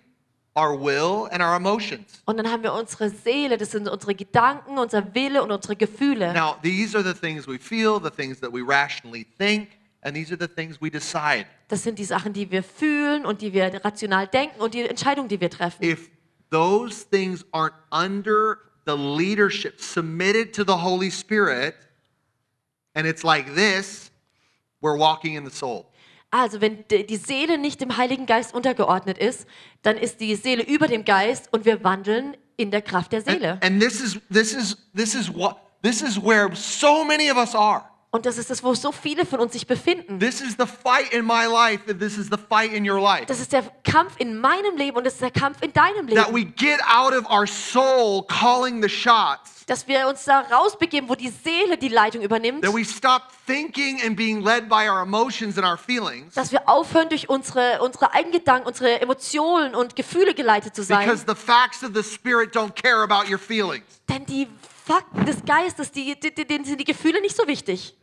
our will, and our emotions. Und dann haben wir unsere Seele, das sind unsere Gedanken, unser Wille und unsere Gefühle. Now, these are the things we feel, the things that we rationally think, and these are the things we decide. Das sind die Sachen, die wir fühlen und die wir rational denken und die Entscheidungen, die wir treffen. If those things aren't under the leadership, submitted to the Holy Spirit, and it's like this, we're walking in the soul. Also, wenn die Seele nicht dem Heiligen Geist untergeordnet ist, dann ist die Seele über dem Geist und wir wandeln in der Kraft der Seele. And, and this is this is this is what this is where so many of us are. Und das ist das, wo so viele von uns sich befinden. This is the fight in my life, and this is the fight in your life. Das ist der Kampf in meinem Leben und das ist der Kampf in deinem That Leben. we get out of our soul calling the shots. Dass wir uns da rausbegeben, wo die Seele die Leitung übernimmt. That we stop thinking and being led by our emotions and our feelings. Dass wir aufhören, durch unsere, unsere Eigengedanken, unsere Emotionen und Gefühle geleitet zu sein. Because the facts of the Spirit don't care about your feelings. Denn die Fakten des Geistes, die, die, die, denen sind die Gefühle nicht so wichtig.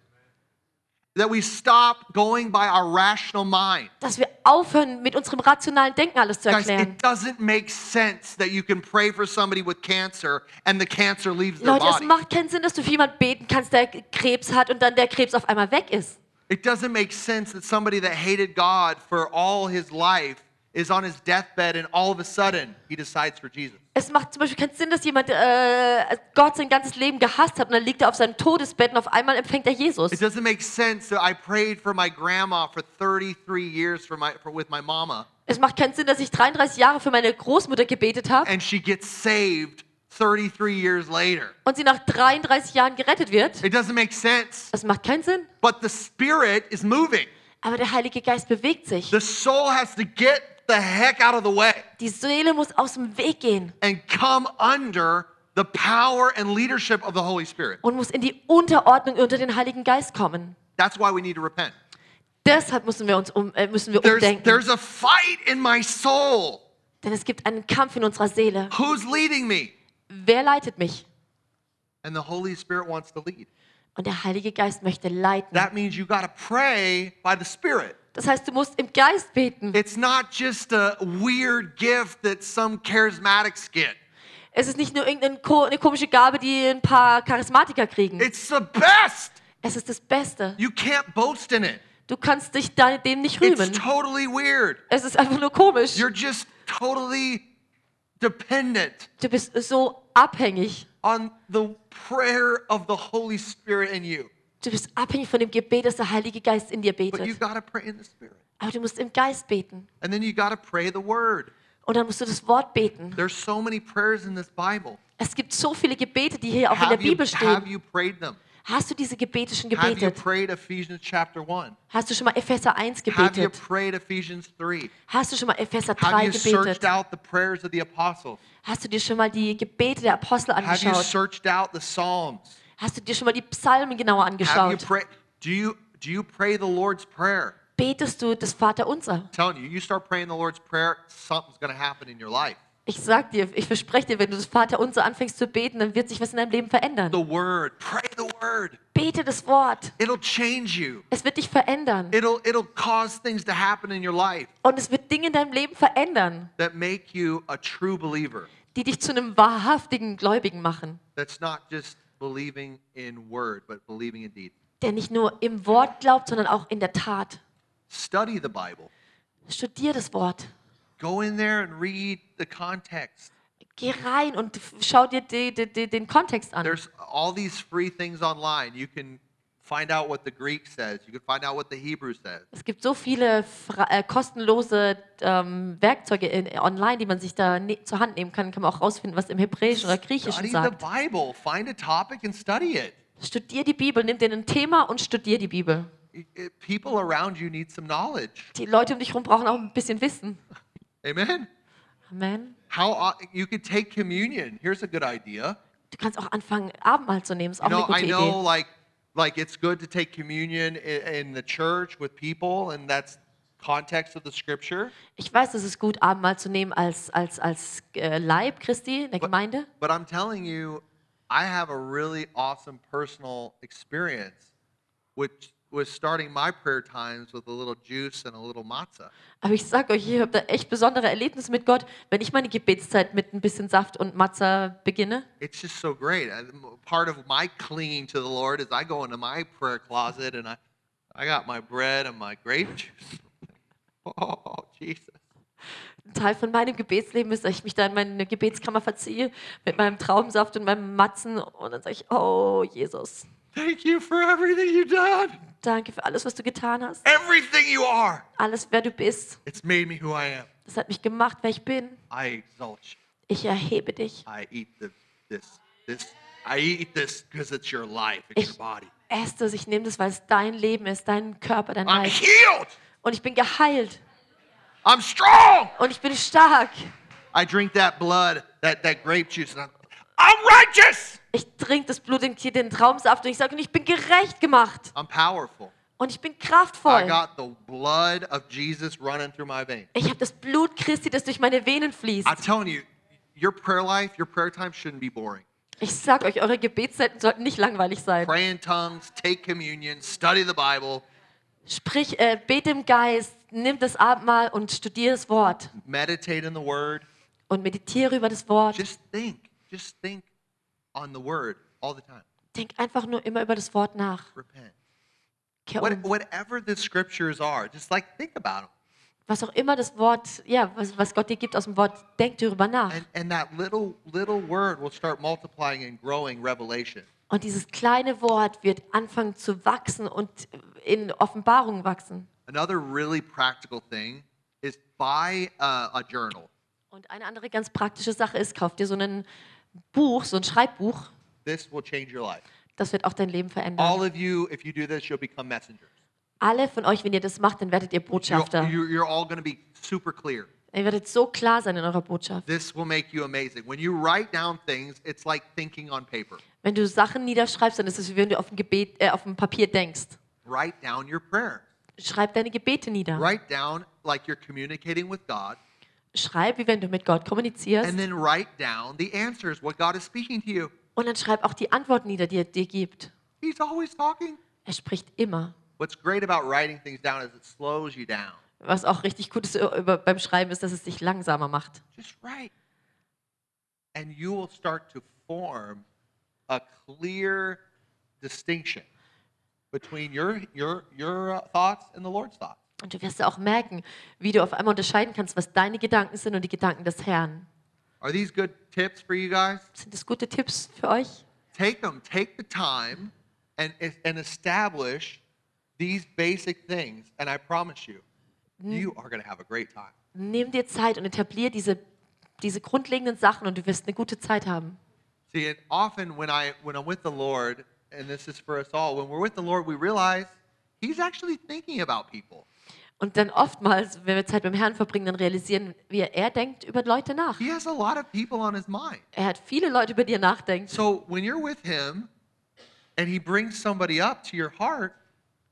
That we stop going by our rational mind. Dass wir aufhören, mit unserem rationalen Denken alles zu Guys, erklären. it doesn't make sense that you can pray for somebody with cancer and the cancer leaves their Leute, es body. macht keinen Sinn, dass du für jemanden beten kannst, der Krebs hat und dann der Krebs auf einmal weg ist. It doesn't make sense that somebody that hated God for all his life is on his deathbed and all of a sudden he decides for Jesus. Es macht zum Beispiel keinen Sinn, dass jemand äh, Gott sein ganzes Leben gehasst hat und dann liegt er auf seinem Todesbett und auf einmal empfängt er Jesus. It doesn't make sense that I prayed for my grandma for 33 years for my, for, with my mama Es macht keinen Sinn, dass ich 33 Jahre für meine Großmutter gebetet habe and she gets saved 33 years later. und sie nach 33 Jahren gerettet wird. It doesn't make sense. Das macht keinen Sinn. But the Spirit is moving. Aber der Heilige Geist bewegt sich. The soul has to get the heck out of the way Die Seele muss aus dem Weg gehen and come under the power and leadership of the Holy Spirit. und muss in die Unterordnung unter den Heiligen Geist kommen. That's why we need to repent. Deshalb müssen wir uns um, äh, müssen wir There's, umdenken. there's a fight in my soul. Denn es gibt einen Kampf in unserer Seele. Who's leading me? Wer leitet mich? And the Holy Spirit wants to lead. Und der Heilige Geist möchte leiten. That means you got to pray by the Spirit. Das heißt, du musst im Geist beten. It's not just a weird gift that some charismatics get. Es ist nicht nur irgendeine ko eine komische Gabe, die ein paar Charismatiker kriegen. It's the best. Es ist das Beste. You can't boast in it. Du kannst dich dem nicht It's rühmen. totally weird. Es ist einfach nur komisch. You're just totally dependent Du bist so abhängig. on the prayer of the Holy Spirit in you. Du bist abhängig von dem Gebet, das der Heilige Geist in dir But you betet. got to pray in the Spirit. Aber du musst im Geist beten. And then you got to pray the word. Und dann musst du das Wort beten. There's so many prayers in this Bible. Es gibt so viele Gebete, die hier auch in der Have you, Bibel have stehen. you prayed them? Hast du diese Gebete schon Have you gebetet? prayed Ephesians chapter 1? Hast du schon mal Epheser 1 Have you gebetet? prayed Ephesians 3? Hast du schon mal Epheser Have 3 you searched gebetet? out the prayers of the apostles? Hast du dir schon mal die Gebete der Apostel Have you angeschaut? searched out the Psalms? Hast du dir schon mal die Psalmen genauer angeschaut? pray, do you do you pray the Lord's prayer? Betest du das Vaterunser? Telling you, you start praying the Lord's prayer, something's going to happen in your life. Ich sag dir, ich verspreche dir, wenn du das Vaterunser anfängst zu beten, dann wird sich was in deinem Leben verändern. The word, pray the word. Bete das Wort. It'll change you. Es wird dich verändern. It'll it'll cause things to happen in your life Und es wird Dinge in deinem Leben verändern, that make you a true believer. die dich zu einem wahrhaftigen Gläubigen machen. That's not just believing in word, but believing in deed. Der nicht nur im Wort glaubt, sondern auch in der Tat. Study the Bible. Studier das Wort. Go in there and read the context. Geh rein und schau dir die, die, die, den Kontext an. There's all these free things online. You can find out what the Greek says. You can find out what the Hebrew says. Es gibt so viele äh, kostenlose ähm, Werkzeuge in, online, die man sich da ne zur Hand nehmen kann. Kann man auch rausfinden, was im Hebräischen oder Griechischen Study the sagt. Bible. Find a topic and study it. Studier die Bibel, nimm dir ein Thema und studier die Bibel. I- I- People around you need some knowledge. Die Leute um dich herum brauchen auch ein bisschen Wissen. Amen. Amen. How you could take communion. Here's a good idea. Du kannst auch anfangen, Abendmahl zu nehmen. Ist You auch eine know, I gute know Idee. like like it's good to take communion in, the church with people, and that's context of the scripture. Ich weiß, es ist gut, Abendmahl zu nehmen als, als, als äh, Leib Christi in der Gemeinde. But I'm telling you, I have a really awesome personal experience, which was starting my prayer times with a little juice and a little matzah. Aber ich sage euch, ich habe da echt besondere Erlebnisse mit Gott, wenn ich meine Gebetszeit mit ein bisschen Saft und Matza beginne. It's just so great. Part of my clinging to the Lord is I go into my prayer closet and I, I got my bread and my grape juice. <laughs> Oh, Jesus. Ein Teil von meinem Gebetsleben ist, dass ich mich da in meine Gebetskammer verziehe mit meinem Traubensaft und meinem Matzen und dann sage ich, oh Jesus, Thank you for everything you've done. Danke für alles, was du getan hast. Everything you are. Alles, wer du bist. It's made me who I am. Das hat mich gemacht, wer ich bin. I exalt you. Ich erhebe dich. I eat the, this. This. I eat this because it's your life. It's Ich your body. esse das, ich nehme das, weil es dein Leben ist, dein Körper, dein I'm Leib. healed. Und ich bin geheilt. I'm strong. Und ich bin stark. I drink that blood, that, that grape juice, and I'm. Ich trinke das Blut und hier den Traubensaft und ich sage, und ich bin gerecht gemacht. I'm powerful. Und ich bin I kraftvoll. got the blood of Jesus running through my veins. Ich habe das Blut Christi, das durch meine Venen fließt. I'm telling you, your prayer life, your prayer time shouldn't be boring. Ich sag euch, eure Gebetszeiten sollten nicht langweilig sein. Pray in tongues, take communion, study the Bible, Sprich, äh, bete im Geist, nimm das Abendmahl und studiere das Wort. meditate in the Word. Und meditiere über das Wort. Just think, just think on the Word all the time. Denk einfach nur immer über das Wort nach. Repent. Kehr What, um. whatever the scriptures are, just like think about them. Was auch immer das Wort, ja, was, was Gott dir gibt aus dem Wort, denk darüber nach. And, and that little, little word will start multiplying and growing revelation. Und dieses kleine Wort wird anfangen zu wachsen und in Offenbarung wachsen. Another really practical thing is buy a, a journal. Und eine andere ganz praktische Sache ist, kauf dir so ein Buch, so ein Schreibbuch. This will change your life. Das wird auch dein Leben verändern. All of you, if you do this, you'll become messengers. Alle von euch, wenn ihr das macht, dann werdet ihr You're, Botschafter. you're, you're all going to be super clear. Ihr werdet so klar sein in eurer Botschaft. This will make you amazing. When you write down things, it's like thinking on paper. Wenn du Sachen niederschreibst, dann ist es wie wenn du auf dem, Gebet, äh, auf dem Papier denkst. Write down your prayer. Schreib deine Gebete nieder. Write down like you're communicating with God, Schreib, wie wenn du mit Gott kommunizierst. and then write down the answers, what God is speaking to you. Und dann schreib auch die Antworten nieder, die er dir gibt. He's always talking. Er spricht immer. What's great about writing things down is it slows you down. Was auch richtig gut ist über, beim Schreiben, ist, dass es dich langsamer macht. Just write. And you will start to form a clear distinction between your, your, your uh, thoughts and the Lord's thoughts. Und du wirst auch merken, wie du auf einmal unterscheiden kannst, was deine Gedanken sind und die Gedanken des Herrn. Are these good tips for you guys? Sind das gute Tipps für euch? Take them, take the time and, and establish these basic things, and I promise you, you are going to have a great time. Nimm dir Zeit und etablier diese, diese grundlegenden Sachen und du wirst eine gute Zeit haben. See, and often when I when I'm with the Lord, and this is for us all, when we're with the Lord, we realize He's actually thinking about people. Und dann oftmals, wenn wir Zeit beim Herrn verbringen, dann realisieren wir, er denkt über Leute nach. He has a lot of people on His mind. Er hat viele Leute, über die er nachdenkt. So when you're with Him, and He brings somebody up to your heart,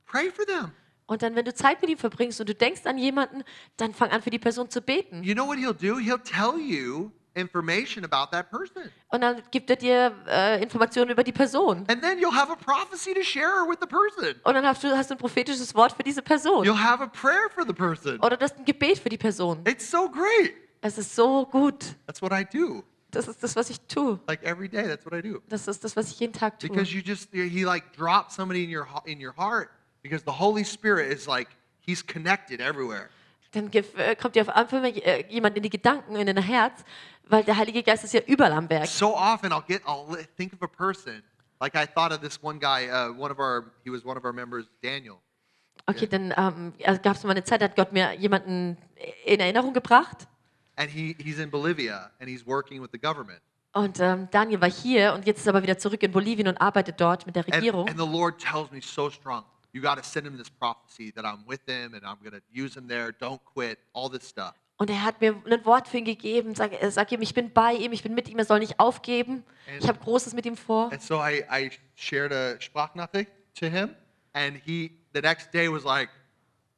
pray for them. Und dann, wenn du Zeit mit ihm verbringst und du denkst an jemanden, dann fang an, für die Person zu beten. You know what He'll do? He'll tell you information about that person, Und dann gibt er dir äh, Informationen über die Person. and then you'll have a prophecy to share with the person. Und dann hast du, hast du ein prophetisches Wort für diese Person. You'll have a prayer for the person. Oder du hast ein Gebet für die Person. It's so great. Es ist so gut. That's what I do. Das ist das, was ich tue. Like every day, that's what I do. Das ist das, was ich jeden Tag tue. Because you just he like drops somebody in your in your heart because the Holy Spirit is like he's connected everywhere. Dann äh, kommt dir auf einmal äh, jemand in die Gedanken, in dein Herz, weil der Heilige Geist ist ja überall am Werk. So often I'll get I'll think of a person like I thought of this one guy, uh, one of our he was one of our members, Daniel. Okay, dann ähm, gab es mal eine Zeit, da hat Gott mir jemanden in Erinnerung gebracht. And he, he's in Bolivia and he's working with the government. Und ähm, Daniel war hier und jetzt ist er aber wieder zurück in Bolivien und arbeitet dort mit der And, Regierung. and the Lord tells me so strong, you got to send him this prophecy that I'm with him and I'm going to use him there. Don't quit, all this stuff. Und er hat mir ein Wort für ihn gegeben. Sag, er sagt ihm, ich bin bei ihm, ich bin mit ihm, er soll nicht aufgeben. Ich habe Großes mit ihm vor. And so I, I shared a Sprachnachricht to him, and he the next day was like,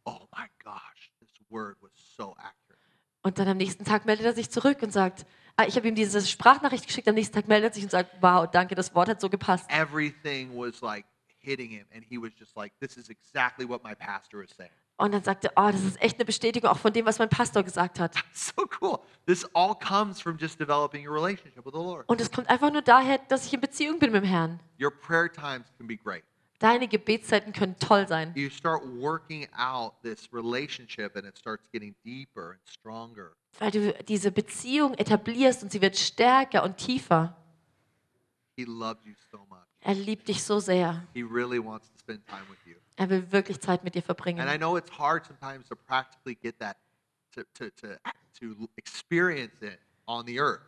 "Oh my gosh, this word was so accurate." Und dann am nächsten Tag meldet er sich zurück und sagt, ah, ich habe ihm diese Sprachnachricht geschickt, am nächsten Tag meldet er sich und sagt, wow, danke, das Wort hat so gepasst. Everything was like hitting him, and he was just like, "This is exactly what my pastor is saying." Und dann sagte er, oh, das ist echt eine Bestätigung auch von dem, was mein Pastor gesagt hat. <laughs> So cool. This all comes from just developing a relationship with the Lord. Und es kommt einfach nur daher, dass ich in Beziehung bin mit dem Herrn. Your prayer times can be great. Deine Gebetszeiten können toll sein. You start working out this relationship, and it starts getting deeper and stronger. Weil du diese Beziehung etablierst und sie wird stärker und tiefer. He loves you so much. Er liebt dich so sehr. He really wants to spend time with you. Er will wirklich Zeit mit dir And I verbringen. know it's hard sometimes to practically get that, to, to, to, to experience it on the earth.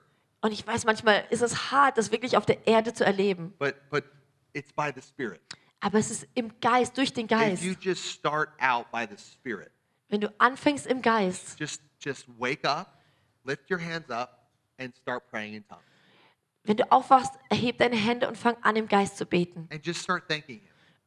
Und ich weiß, manchmal ist es hart, das wirklich auf der Erde zu erleben. But, but it's by the Spirit. Aber es ist im Geist, durch den If Geist. you just start out by the Spirit, Wenn du anfängst im Geist, just, just wake up, lift your hands up, and start praying in tongues. wenn du aufwachst, erheb deine Hände und fang an, im Geist zu beten. And just start thanking.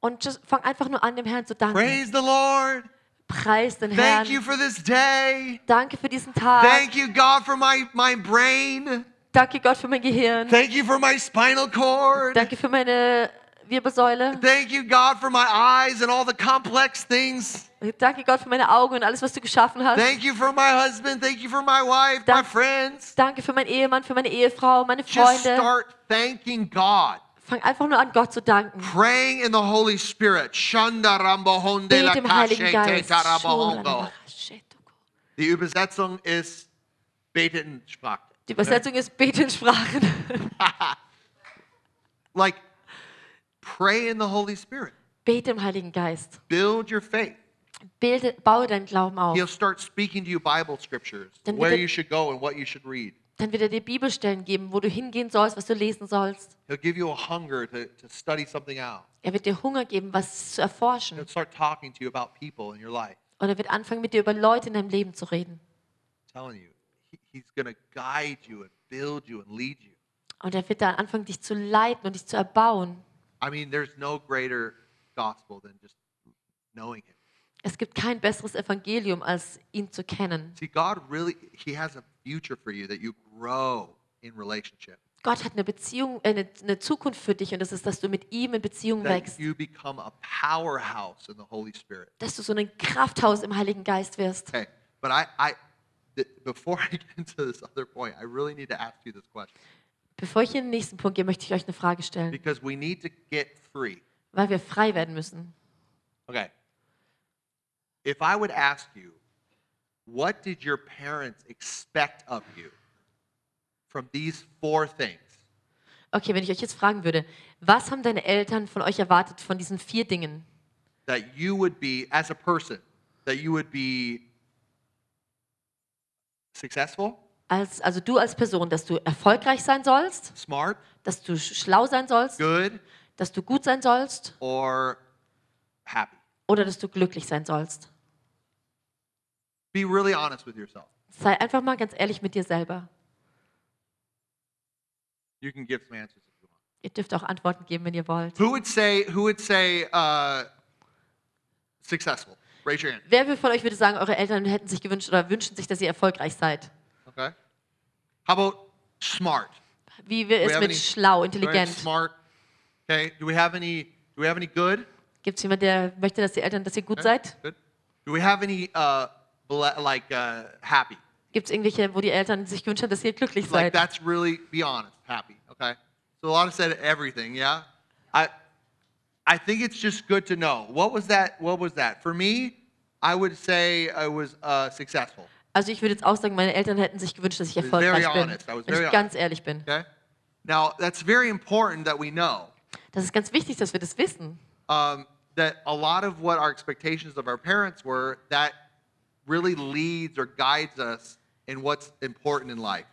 Und just, fang einfach nur an, dem Herrn zu danken. Praise the Lord. Preis den Thank you Herrn. for this day. Danke für diesen Tag. Thank you, God, for my, my brain. Danke Gott für mein Gehirn. Thank you for my spinal cord. Danke für meine Wirbelsäule. Thank you, God, for my eyes and all the complex things. Danke Gott für meine Augen und alles, was du geschaffen hast. Thank you for my husband. Thank you for my wife, my Dank- friends. Danke für meinen Ehemann, für meine Ehefrau, meine Just Freunde. start thanking God. Fang einfach nur an, Gott zu danken. Praying in the Holy Spirit. Shanda rambo honde la Bet im Heiligen Geist. Die Übersetzung ist bete in Sprache. Die Übersetzung ist Bete in Sprachen. <laughs> Like, pray in the Holy Spirit. Bete im Heiligen Geist. Build your faith. Bilde, baue deinen Glauben auf. He'll start speaking to you Bible scriptures, where er- you should go and what you should read. Dann wird er dir Bibelstellen geben, wo du hingehen sollst, was du lesen sollst. He'll give you a hunger to, to study something out. Er wird dir Hunger geben, was zu erforschen. He'll start talking to you about people in your life. Und er wird anfangen, mit dir über Leute in deinem Leben zu reden. I'm telling you, he- he's going to guide you and build you and lead you. Und er wird dann anfangen, dich zu leiten und dich zu erbauen. I mean, there's no greater gospel than just knowing him. Es gibt kein besseres Evangelium, als ihn zu kennen. See, God really, he has a future for you that you grow in relationship, Gott hat eine Beziehung, äh, eine, eine Zukunft für dich und das ist, dass du mit ihm in Beziehung that wächst. you become a powerhouse in the Holy Spirit. Dass du so ein Krafthaus im Heiligen Geist wirst. Okay, but I, I, th- before <laughs> I get into this other point, I really need to ask you this question Bevor ich in den nächsten Punkt gehe, möchte ich euch eine Frage stellen, because we need to get free. weil wir frei werden müssen. Okay. If I would ask you, what did your parents expect of you from these four things? Okay, wenn ich euch jetzt fragen würde, was haben deine Eltern von euch erwartet von diesen vier Dingen? That you would be, as a person, that you would be successful, Als, also du als Person, dass du erfolgreich sein sollst, smart, dass du sch- schlau sein sollst, good, dass du gut sein sollst or happy? oder dass du glücklich sein sollst. Be really honest with yourself. Sei einfach mal ganz ehrlich mit dir selber. You can give some answers if you want. Ihr dürft auch Antworten geben, wenn ihr wollt. Who would say, who would say uh, successful? Raise your hand. Wer von euch würde sagen, eure Eltern hätten sich gewünscht oder wünschen sich, dass ihr erfolgreich seid? Okay. How about smart? Wie wir es mit any- schlau, intelligent? smart. Okay. Do we have any? Do we have any good? Gibt es jemanden, der möchte, dass die Eltern, dass ihr gut seid? Good. Do we have any uh, like uh, happy? Gibt es irgendwelche, wo die Eltern sich gewünscht haben, dass ihr glücklich Like seid? that's really be honest, happy. Okay. So a lot of said everything. Yeah. I I think it's just good to know. What was that? What was that? For me, I would say I was uh, successful. Also ich würde jetzt auch sagen, meine Eltern hätten sich gewünscht, dass ich was erfolgreich bin. honest. I was Wenn very ich ganz ehrlich bin. Okay. Now that's very important that we know. Das ist ganz wichtig, dass wir das wissen. um, that a lot of what our expectations of our parents were that really leads or guides us in what's important in life.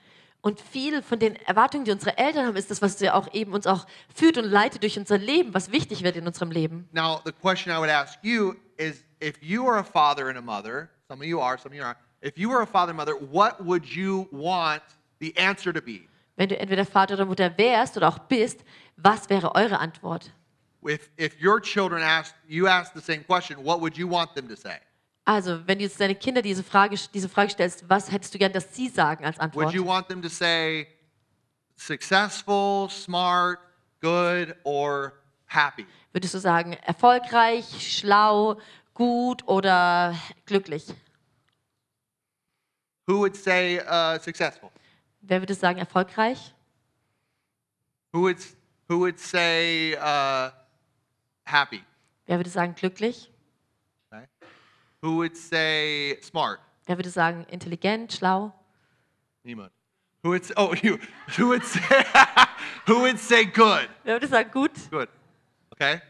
Und viel von den Erwartungen, die unsere Eltern haben, ist das, was ja auch eben uns auch führt und leitet durch unser Leben, was wichtig wird in unserem Leben. Now, the question I would ask you is if you are a father and a mother, some of you are, some of you aren't, if you were a father and mother, what would you want the answer to be? Wenn du entweder Vater oder Mutter wärst oder auch bist, was wäre eure Antwort? If, if your children asked, you asked the same question, what would you want them to say? Also, wenn du jetzt deine Kinder diese Frage, diese Frage stellst, was hättest du gern, dass sie sagen als Would Antwort? you want them to say successful, smart, good, or happy? Würdest du sagen, erfolgreich, schlau, gut oder glücklich? Who would say uh, successful? Wer würde sagen, erfolgreich? Who would, who would say uh, happy? Wer würde sagen, glücklich? Who would say smart? Wer würde sagen, intelligent, schlau? Niemand. Who would say, oh, <laughs> you, who would say, <laughs> who would say good? Wer würde sagen, gut? Good. Okay?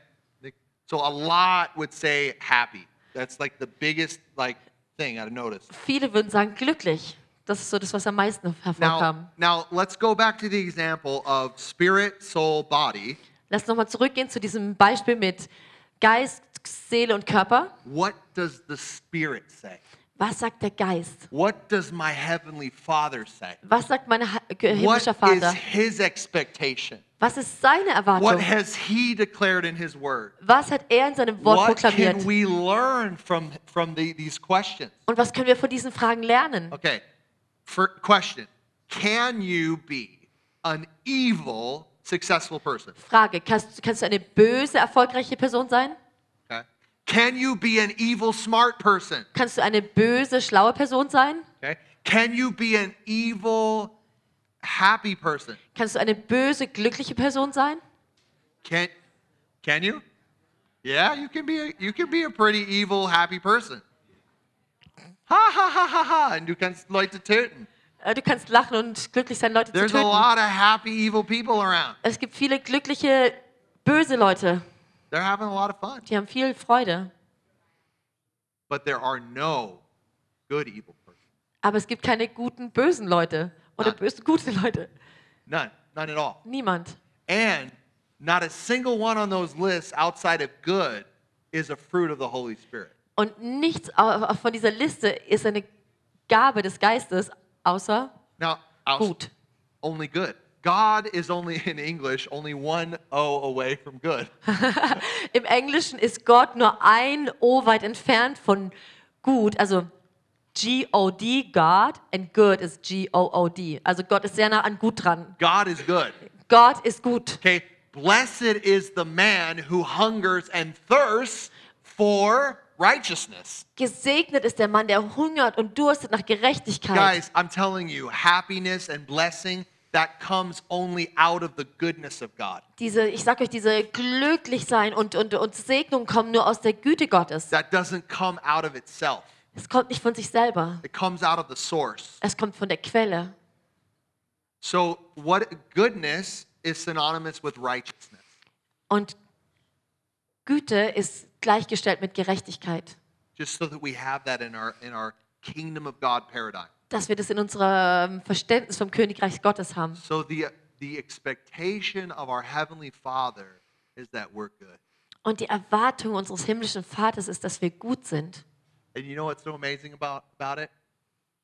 So a lot would say happy. That's like the biggest like thing I've noticed. Viele würden sagen, glücklich. Das ist so das, was am meisten hervorkam. Now, now let's go back to the example of spirit, soul, body. Lass nochmal zurückgehen zu diesem Beispiel mit Geist, Seele und Körper. What does the spirit say? Was sagt der Geist? What does my heavenly Father say? Was sagt mein Ha- ge- What himmlischer is Vater? his expectation? Was ist seine What Erwartung? has he declared in his word? Was hat er in seinem Wort What can proklamiert? we learn from, from the, these questions? Und was können wir von diesen Fragen lernen? Okay, for question Can you be an evil, successful person? Frage, kannst, kannst du eine böse, erfolgreiche Person sein? Okay. Can you be an evil, smart person? Kannst du eine böse, schlaue Person sein? Okay. Can you be an evil, happy person? Kannst du eine böse, glückliche Person sein? Can, can you? Yeah, you can be a, you can be a pretty evil, happy person. Ha ha ha ha ha. Und du kannst Leute töten. Äh, Du kannst lachen und glücklich sein, Leute zu There's a töten. lot of happy, evil people around. Es gibt viele glückliche, böse Leute. They're having a lot of fun. Die haben viel Freude. But there are no good, evil. Aber es gibt keine guten, bösen Leute. Oder Nein. böse, gute Leute. None. None at all. Niemand. And not a single one on those lists outside of good is a fruit of the Holy Spirit. Und nichts von dieser Liste ist eine Gabe des Geistes, außer Now, aus- gut. only good. God is only in English only one O away from good. <laughs> Im Englischen ist Gott nur ein O weit entfernt von gut, also G-O-D, God, and good ist G-O-O-D. Also Gott ist sehr nah an gut dran. God is good. Gott ist gut. Okay, blessed is the man who hungers and thirsts for righteousness. Gesegnet ist der Mann, der hungert und durstet nach Gerechtigkeit. Guys, I'm telling you, happiness and blessing that comes only out of the goodness of God. Diese, ich sag euch, diese glücklich sein und, und, und Segnung kommen nur aus der Güte Gottes. That doesn't come out of itself. Es kommt nicht von sich selber. It comes out of the source. Es kommt von der Quelle. So, what goodness is synonymous with righteousness? Und Güte ist gleichgestellt mit Gerechtigkeit. Just so that we have that in our in our kingdom of God paradigm. Dass wir das in unserem Verständnis vom Königreich Gottes haben. So the the expectation of our heavenly Father is that we're good. Und die Erwartung unseres himmlischen Vaters ist, dass wir gut sind. And you know what's so amazing about about it?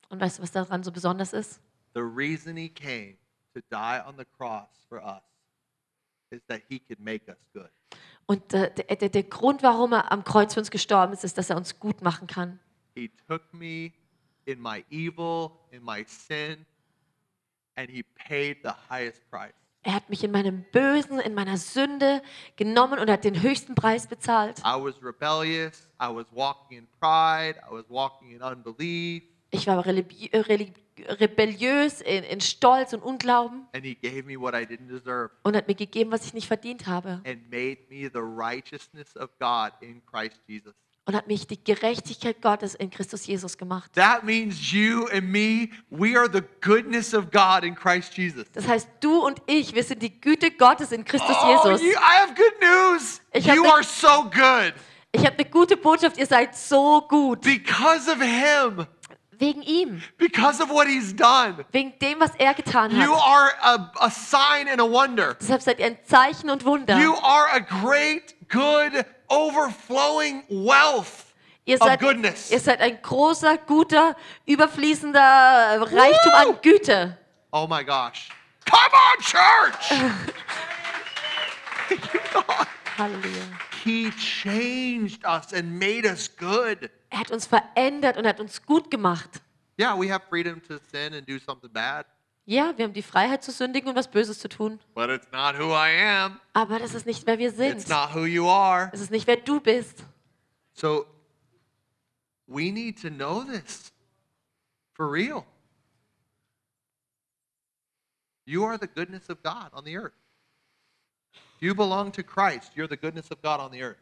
Und weißt du, was daran so besonders ist? The reason he came to die on the cross for us is that he could make us good. Und äh, der, der, der Grund, warum er am Kreuz für uns gestorben ist, ist, dass er uns gut machen kann. He took me in my evil, in my sin, and he paid the highest price. Er hat mich in meinem Bösen, in meiner Sünde genommen und hat den höchsten Preis bezahlt. I was rebellious. I was walking in pride. I was walking in unbelief. Ich war äh, rebelliös, in, in Stolz und Unglauben And he gave me what I didn't deserve und hat mir gegeben, was ich nicht verdient habe. and made me the righteousness of God in Christ Jesus. Und hat mich die Gerechtigkeit Gottes in Christus Jesus gemacht. That means you and me, we are the goodness of God in Christ Jesus. Das heißt, du und ich, wir sind die Güte Gottes in Christus Oh, Jesus. you, I have good news. Ich You ne- are so good Ich habe eine gute Botschaft, ihr seid so gut. because of him, Wegen ihm, because of what he's done. wegen dem, was er getan You hat. are a, a sign and a wonder. Deshalb seid ihr ein Zeichen und Wunder. You are a great, good, overflowing wealth Ihr of seid, goodness. ihr seid ein großer, guter, überfließender Reichtum Woo! an Güte. Oh my gosh. Come on, church! <laughs> <laughs> Halleluja. he changed us and made us good. Er hat uns verändert und hat uns gut gemacht. Yeah, we have freedom to sin and do something bad, Ja, wir haben die Freiheit zu sündigen und was Böses zu tun. but it's not who I am. Aber das ist nicht, wer wir sind. It's not who you are. Das ist nicht, wer du bist. So we need to know this for real. You are the goodness of God on the earth. You belong to Christ, you're the goodness of God on the earth.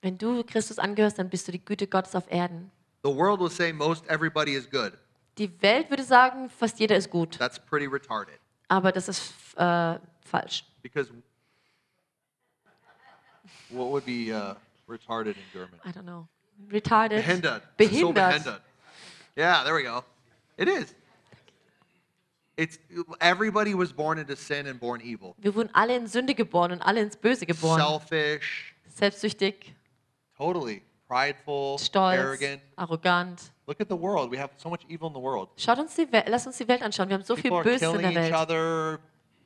Wenn du Christus angehörst, dann bist du die Güte Gottes auf Erden. The world will say most everybody is good. Die Welt würde sagen, fast jeder ist gut. That's pretty retarded Aber das ist äh, falsch. because what would be uh, retarded in German? I don't know. Retarded. Behindert. So Behindert. behindert. Yeah, there we go. It is. It's everybody was born into sin and born evil. Wir wurden alle in Sünde geboren und alle ins Böse geboren. Selfish, Selbstsüchtig, totally prideful, stolz, arrogant. arrogant. Look at the world. We have so much evil in the world. Schaut uns die Welt, lass uns die Welt anschauen. Wir haben so viel People are Böses in der each Welt. other,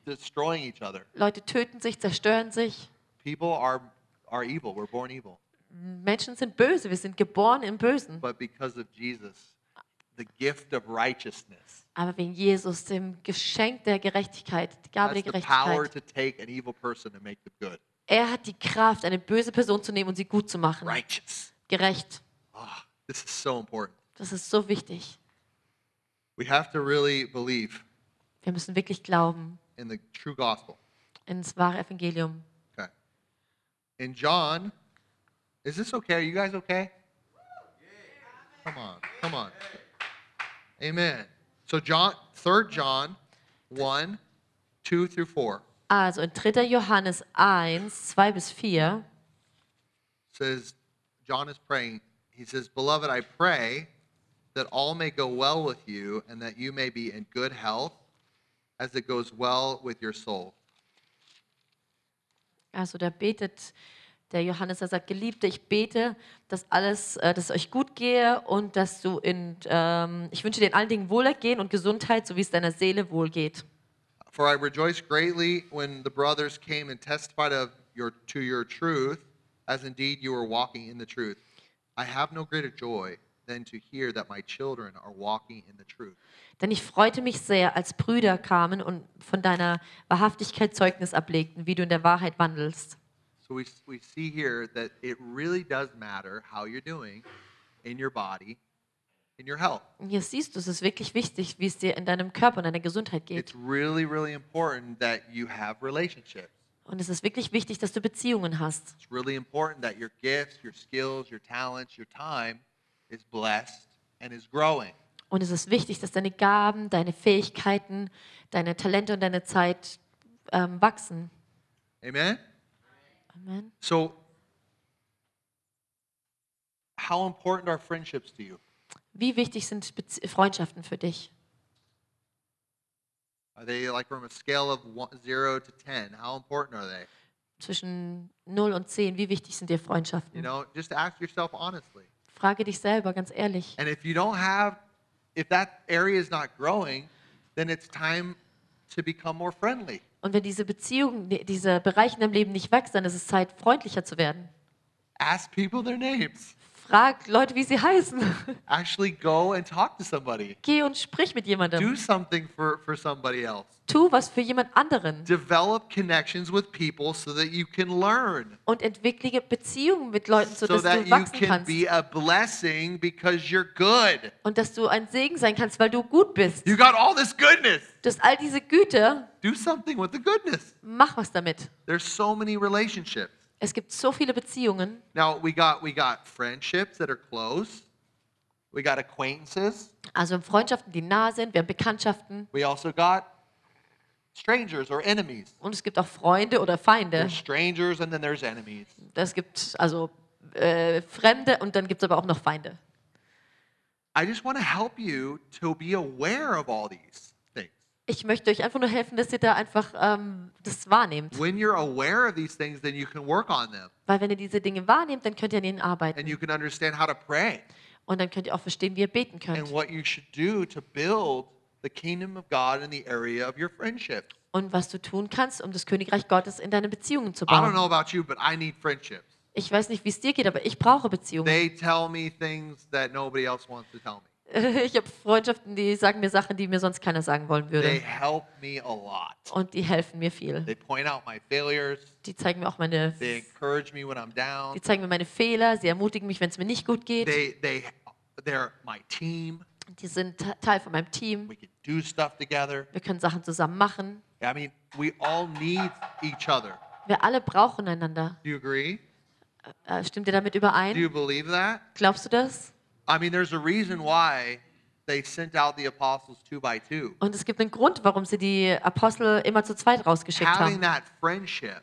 destroying each other. Leute töten sich, zerstören sich. People are are evil. We're born evil. Menschen sind böse. Wir sind geboren im Bösen. But because of Jesus, the gift of righteousness Aber wegen Jesus, dem Geschenk der Gerechtigkeit, die Gabe der the power Gerechtigkeit, to take an evil person and make them good. Er hat die Kraft, eine böse Person zu nehmen und sie gut zu machen. Righteous. Gerecht. Ah, this is so important. Das ist so wichtig. We have to really believe Wir müssen wirklich glauben in the true gospel. ins wahre Evangelium. Okay. In John, is this okay? Are you guys okay? Come on, come on. Amen. So John, 3 John 1, 2 through 4 Also in 3. Johannes 1, 2 bis 4 says, John is praying. He says, Beloved, I pray that all may go well with you and that you may be in good health as it goes well with your soul. Also da betet der Johannes, er sagt, Geliebte, ich bete, dass alles, äh, dass es euch gut gehe und dass du in, ähm, ich wünsche dir in allen Dingen Wohlergehen und Gesundheit, so wie es deiner Seele wohlgeht. For I rejoiced greatly when the brothers came and testified of your to your truth, as indeed you were walking in the truth. I have no greater joy than to hear that my children are walking in the truth. Denn ich freute mich sehr, als Brüder kamen und von deiner Wahrhaftigkeit Zeugnis ablegten, wie du in der Wahrheit wandelst. So we, we see here that it really does matter how you're doing in your body, in your health. Und hier siehst du, es ist wirklich wichtig, wie es dir in deinem Körper und deiner Gesundheit geht. It's really, really important that you have relationships. Und es ist wirklich wichtig, dass du Beziehungen hast. It's really important that your gifts, your skills, your talents, your time is blessed and is growing. Und es ist wichtig, dass deine Gaben, deine Fähigkeiten, deine Talente und deine Zeit ähm, wachsen. Amen? Amen. So, how important are friendships to you? Wie wichtig sind Bezie Freundschaften für dich? Are they like from a scale of one, 0 to 10? How important are they? Zwischen 0 und 10, wie wichtig sind dir You Freundschaften? know, just ask yourself honestly. Frage dich selber ganz ehrlich. And if you don't have, if that area is not growing, then it's time to become more friendly. Und wenn diese Beziehung, die- dieser Bereich in deinem Leben nicht wächst, dann ist es Zeit, freundlicher zu werden. Ask people their names. Frag Leute, wie sie heißen. Actually go and talk to somebody. Geh und sprich mit Do jemandem. something for, for somebody else. Tu was für jemand anderen. Develop connections with people so that you can learn. Und entwickle Beziehungen mit Leuten, So sodass that du you wachsen can kannst. be a blessing because you're good. Und dass du ein Segen sein kannst, weil du gut bist. You got all this goodness. Du hast all diese Güte. Do something with the goodness. Mach was damit. There's so many relationships. Es gibt so viele Beziehungen. Now we got we got friendships that are close. We got acquaintances. Also Freundschaften, die nah sind. Wir haben Bekanntschaften. We also got strangers or enemies. Und es gibt auch Freunde oder Feinde. There's strangers and then there's enemies. Es gibt also äh, Fremde und dann gibt es aber auch noch Feinde. I just want to help you to be aware of all these. Ich möchte euch einfach nur helfen, dass ihr da einfach ähm, das wahrnehmt. When you're aware of these things, then you can work on them Weil wenn ihr diese Dinge wahrnehmt, dann könnt ihr an ihnen arbeiten. and you can understand how to pray Und dann könnt ihr auch verstehen, wie ihr beten and könnt. what you should do to build the kingdom of God in the area of your friendship. Und was du tun kannst, um das Königreich Gottes in deine Beziehungen zu I don't bauen. know about you, but I need friendships. Ich weiß nicht, wie es dir geht, aber ich brauche Beziehungen. They tell me things that nobody else wants to tell me. <laughs> Ich habe Freundschaften, die sagen mir Sachen, die mir sonst keiner sagen wollen They würde. help me a lot. Und die helfen mir viel. They point out my failures. Die zeigen mir auch meine, They encourage me when I'm down. die zeigen mir meine Fehler. Sie ermutigen mich, wenn es mir nicht gut geht. They they they're my team. Die sind Te- Teil von meinem Team. We can do stuff together. Wir können Sachen zusammen machen. I mean, we all need each other. Wir alle brauchen einander. Do you agree? Äh, Stimmt ihr damit Do überein? you believe that? Glaubst du das? I mean, there's a reason why they sent out the apostles two by two. Und es gibt einen Grund, warum sie die Apostel immer zu zweit rausgeschickt Having haben. that friendship.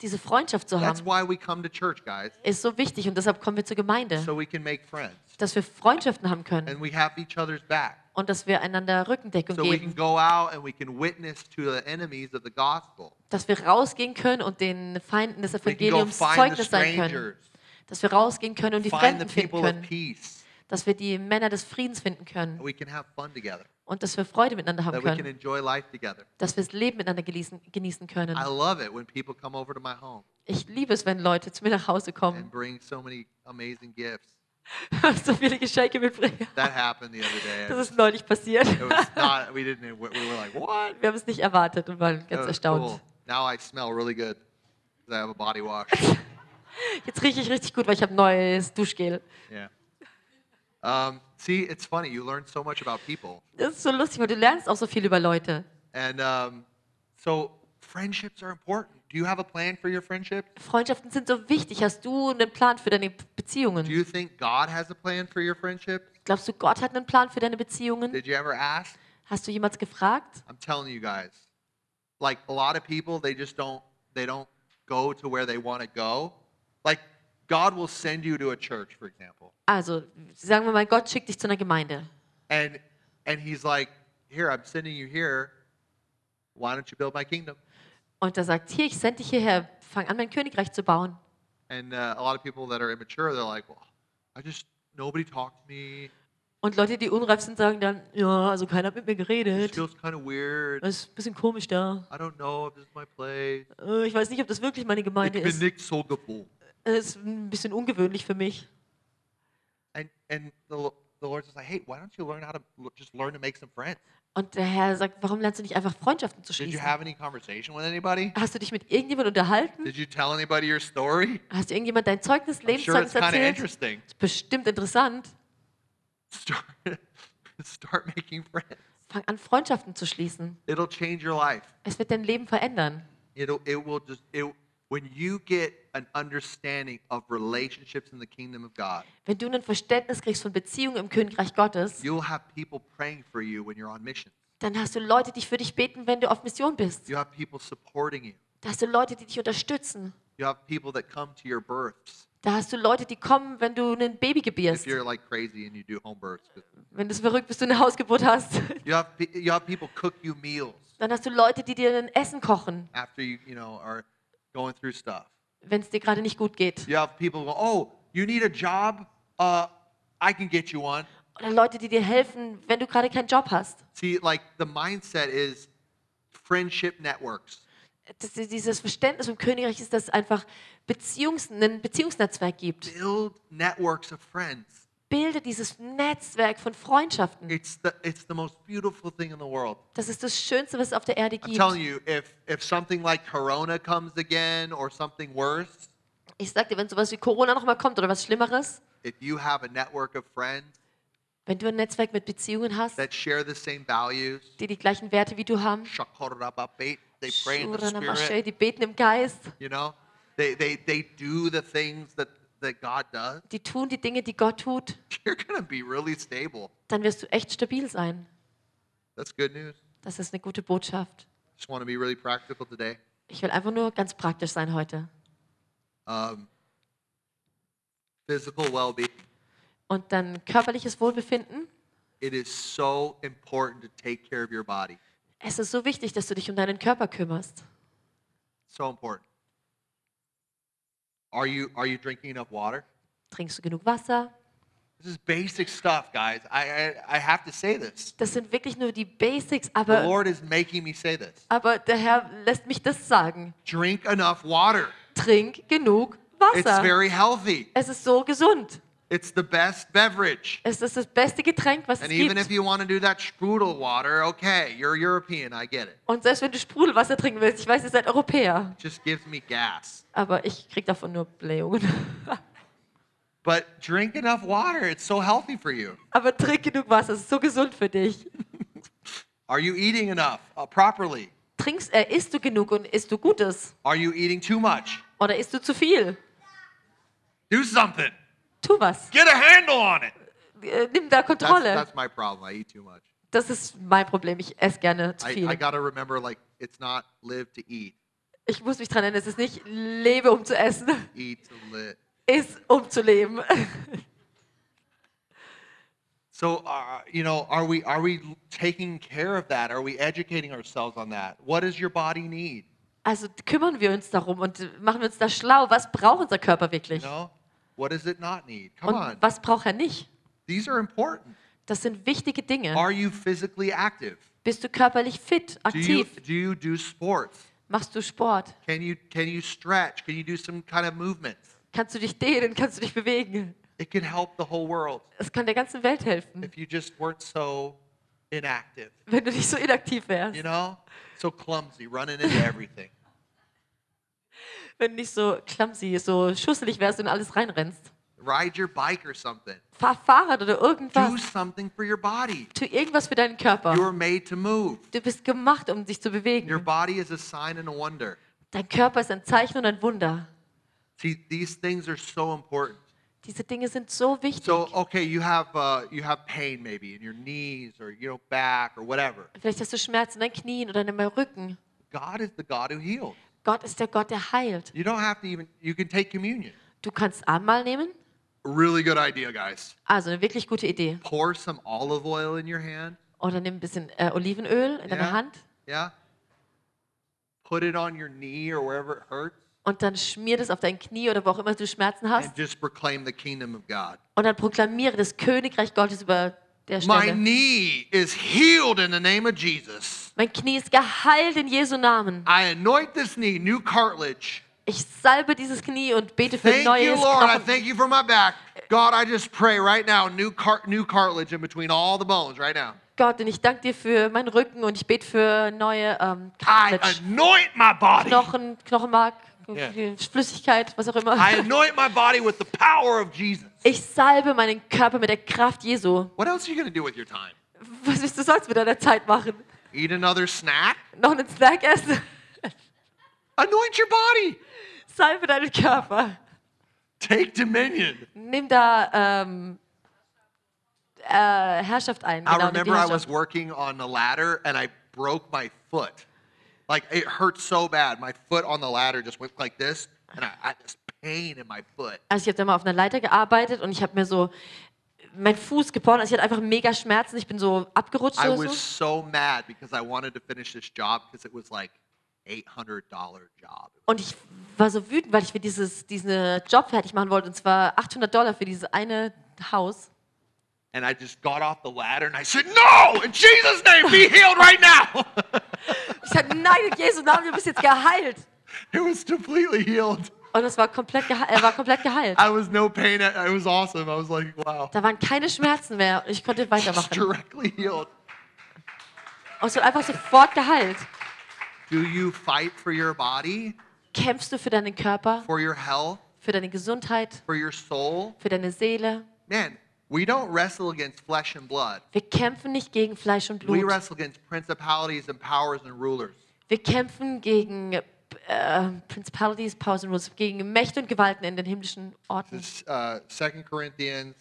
Diese Freundschaft zu That's haben, why we come to church, guys. ist so wichtig und deshalb kommen wir zur Gemeinde. So we can make friends. Dass wir Freundschaften haben können And we have each other's back. und dass wir einander Rückendeckung So we can geben. go out and we can witness to the enemies of the gospel. Dass wir rausgehen können und den Feinden des We can go Evangeliums find the Zeugnis sein können. strangers. Dass wir rausgehen können und die Fremden finden können. Dass wir die Männer des Friedens finden können. Und dass wir Freude miteinander haben können. Dass wir das Leben miteinander genießen, genießen können. Ich liebe es, wenn Leute zu mir nach Hause kommen bring so many amazing gifts. und <laughs> so viele Geschenke mitbringen. That happened the other day. <laughs> Das ist neulich passiert. <laughs> Not, we we like? Wir haben es nicht erwartet und waren ganz erstaunt. cool. Now I smell really good I have a body wash. Jetzt rieche ich richtig gut, weil ich habe neues Duschgel. yeah. Um, see, it's funny. You learn so much about people. Das ist so lustig, weil du lernst auch so viel über Leute. And um, so friendships are important. do you have a plan for your friendship? Freundschaften sind so wichtig. Hast du einen Plan für deine Do Beziehungen? you think God has a plan for your friendship? Glaubst du, Gott hat einen Plan für deine Beziehungen? Did you ever ask? Hast du jemals gefragt? I'm telling you guys. Like a lot of people, they just don't they don't go to where they want to go. Like God will send you to a church, for example. Also, sagen wir mal, Gott schickt dich zu einer Gemeinde. And and he's like, "Here, I'm sending you here. Why don't you build my kingdom?" Und er sagt, hier, ich sende dich hierher, fang an, mein Königreich zu bauen. And uh, a lot of people that are immature, they're like, "Well, I just nobody talked to me. Und Leute, die unreif sind, sagen dann, ja, also keiner hat mit mir It geredet. feels kind of weird. Das ist ein bisschen komisch da. I don't know if this is my place. Äh, Ich weiß nicht, ob das wirklich meine Gemeinde Ich bin ist. nicht so gewohnt." Es ist ein bisschen ungewöhnlich für mich. And and the, the Lord's just like, "Hey, why don't you learn how to just learn to make some friends?" Und der Herr sagt, warum lernst du nicht einfach Freundschaften zu Did you schließen? have any conversation with anybody? Hast du dich mit irgendjemandem unterhalten? Did you tell anybody your story? Hast du irgendjemand dein Zeugnis, I'm sure Lebenszeugnis it's kind of erzählt? interesting. ist bestimmt interessant. Start, <laughs> start making friends. Fang an, Freundschaften zu schließen. It'll change your life. Es wird dein Leben verändern. It'll it will just it when you get an understanding of relationships in the kingdom of God, Wenn du ein Verständnis kriegst von Beziehungen im Königreich Gottes, you'll have people praying for you when you're on mission. dann hast du Leute, die für dich beten, wenn du auf Mission bist. You have people supporting you. Da hast du Leute, die dich unterstützen. You have people that come to your births Da hast du Leute, die kommen, wenn du ein Baby if gebierst. you're like crazy and you do home births. Wenn du so verrückt bist, du eine Hausgeburt hast. <laughs> You have you have people cook you meals Dann hast du Leute, die dir ein Essen kochen, after you you know are going through stuff. wenn es dir gerade nicht gut geht. You have people go, oh, you need a job? Uh, I can get you one. Oder Leute, die dir helfen, wenn du gerade keinen Job hast. See, like the mindset is friendship networks. Das, dieses Verständnis im Königreich ist, dass es einfach Beziehungs, ein Beziehungsnetzwerk gibt. Build networks of friends. Bilde dieses Netzwerk von Freundschaften. It's the it's the most beautiful thing in the world. Das ist das Schönste, was es auf der Erde I'm gibt. telling you, if if something like Corona comes again or something worse, Ich sag dir, wenn sowas wie Corona nochmal kommt oder was Schlimmeres, if you have a network of friends wenn du ein Netzwerk mit Beziehungen hast, that share the same values, die die gleichen Werte wie du haben, they pray in the Shuranamashe, spirit, die beten im Geist, you know, they they they do the things that that God does. die tun die Dinge, die Gott tut, <laughs> You're gonna be really stable. dann wirst du echt stabil sein. That's good news. Das ist eine gute Botschaft. Just want to be really practical today. Ich will einfach nur ganz praktisch sein heute. Um, physical well-being. Und dann körperliches Wohlbefinden. It is so important to take care of your body. Es ist so wichtig, dass du dich um deinen Körper kümmerst. So important. Are you are you drinking enough water? Trinkst du genug Wasser? This is basic stuff, guys. I I, I have to say this. Das sind wirklich nur die Basics, The aber, Lord is making me say this. aber der Herr lässt mich das sagen. Drink enough water. Trink genug It's Wasser. very healthy. Es ist so gesund. It's the best beverage. Es ist das beste Getränk, was es And even if you want to do that sprudel water, okay, you're European, I get it. Und selbst wenn du Sprudelwasser trinken willst, ich weiß, ihr seid Europäer, It just gives me gas. aber ich krieg davon nur Blähungen. <laughs> But drink enough water. It's so healthy for you. aber trink genug Wasser, es ist so gesund für dich. <laughs> Are you eating enough uh, properly? Trinkst, äh, isst du genug und isst du Gutes? Are you eating too much? Oder isst du zu viel? Do something. Tu was. Get a handle on it. Äh, nimm da That's, Kontrolle. that's my problem. I eat too much. Das ist mein Problem. Ich esse gerne zu I, viel. I got to remember, like, it's not live to eat, Ich muss mich dran erinnern, es ist nicht lebe, um zu essen, eat to live. ist, um zu leben. So, uh, you know, are we are we taking care of that? Are we educating ourselves on that? What does your body need? Also kümmern wir uns darum und machen wir uns da schlau. Was braucht unser Körper wirklich? You know, what does it not need? Come Und on, was braucht er nicht? these are important. Das sind wichtige Dinge. Are you physically active? Bist du körperlich fit, Do you aktiv? do you do sports? Machst du Sport? Can you can you stretch? Can you do some kind of movements? Kannst du dich dehnen? Kannst du dich bewegen? It can help the whole world Es kann der ganzen Welt helfen, if you just weren't so inactive. wenn du nicht so inaktiv wärst. You know, so clumsy, running into everything. Wenn du nicht so clumsy, so schusselig wärst und in alles reinrennst. Ride your bike or something. Fahr Fahrrad oder Do irgendwas. something for your body. Tu irgendwas für deinen Körper. You were made to move. Du bist gemacht, um dich zu Your bewegen. body is a sign and a wonder. Dein Körper ist ein Zeichen und ein Wunder. See, these things are so important. Diese Dinge sind so wichtig. So, okay, you have uh, you have pain maybe in your knees or you know back or whatever. Vielleicht hast du Schmerzen in deinen Knien oder in deinem Rücken. God is the God who heals. Gott ist der Gott, der heilt. You don't have to even. You can take communion. Du kannst Abendmahl nehmen. Really good idea, guys. Also eine wirklich gute Idee. Pour some olive oil in your hand. Oder nimm ein bisschen äh, Olivenöl in deine Yeah. Hand Yeah. Put it on your knee or wherever it hurts, und dann schmier das auf dein Knie oder wo auch immer du Schmerzen hast. and just proclaim the kingdom of God. Und dann proklamiere das Königreich Gottes über der My Stelle. knee is healed in the name of Jesus. Mein Knie ist geheilt in Jesu Namen. I anoint this knee, new cartilage. Ich salbe dieses Knie und bete für Thank you, neues Lord. I Knochen. thank you for my back. God, I just pray right now, new car- new cartilage in between all the bones right now. Gott, und ich danke dir für meinen Rücken und ich bete für neue ähm, I my. Knochen, Knochenmark, Yeah. Flüssigkeit, was auch immer. I anoint my body with the power of Jesus. Ich salbe meinen Körper mit der Kraft Jesu. What else are you going to do with your time? Was willst du sonst mit deiner Zeit machen? Eat another snack? Noch einen Snack essen? Anoint your body. Salbe deinen Körper. Take dominion. Nimm da ähm, äh, Herrschaft ein. I Genau, die remember I was working on a ladder and I broke my foot. Like it hurt so bad. My foot on the ladder just went like this, and I I had this pain in my foot. Also ich habe da mal auf einer Leiter gearbeitet und ich habe mir so meinen Fuß gebrochen. Also ich hatte einfach mega Schmerzen. Ich bin so abgerutscht I oder was so. so mad because I wanted to finish this job because it was like $800 job. Und ich war so wütend, weil ich mir dieses, diesen Job fertig machen wollte. Und zwar 800 Dollar für dieses eine Haus. And I just got off the ladder and I said, No, in Jesus' name, be healed right now. <laughs> Ich sagte, nein, in Jesu Namen, du bist jetzt geheilt. it was completely healed. Und es war komplett, er war komplett geheilt. I was no pain. It was awesome. I was like, wow. Da waren keine Schmerzen mehr und ich konnte Just weitermachen. directly healed. Und es wurde einfach sofort geheilt. Do you fight for your body, Kämpfst du für deinen Körper, for your health, für deine Gesundheit, for your soul? für deine Seele? Man, we don't wrestle against flesh and blood. Wir kämpfen nicht gegen Fleisch und We Blut. wrestle against principalities and powers and rulers. Wir kämpfen gegen äh, Principalities, Powers and Rules, gegen Mächte und Gewalten in den himmlischen Orten. This is uh, 2 Corinthians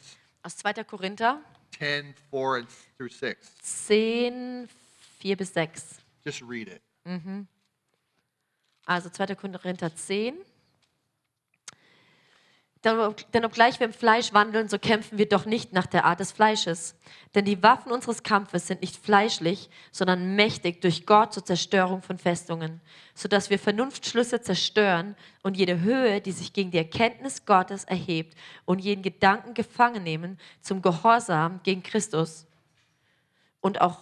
Aus 2. Korinther 10, 4 and through 6. 10, 4 bis 6. Just read it. Also 2. Korinther 10. Denn ob- Denn obgleich wir im Fleisch wandeln, so kämpfen wir doch nicht nach der Art des Fleisches. Denn die Waffen unseres Kampfes sind nicht fleischlich, sondern mächtig durch Gott zur Zerstörung von Festungen, sodass wir Vernunftschlüsse zerstören und jede Höhe, die sich gegen die Erkenntnis Gottes erhebt und jeden Gedanken gefangen nehmen zum Gehorsam gegen Christus und auch,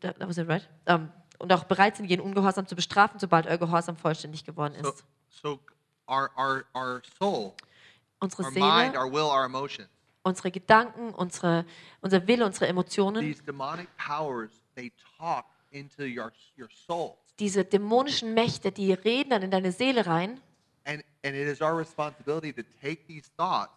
that was it right? Ähm, und auch bereit sind, jeden Ungehorsam zu bestrafen, sobald euer Gehorsam vollständig geworden So, ist. so our, our, our soul, Unsere our mind, Seele, our will, our unsere Gedanken, unsere, unser Wille, unsere Emotionen, these demonic powers, they talk into your, your soul. diese dämonischen Mächte, die reden dann in deine Seele rein. And, and it is our responsibility to take these thoughts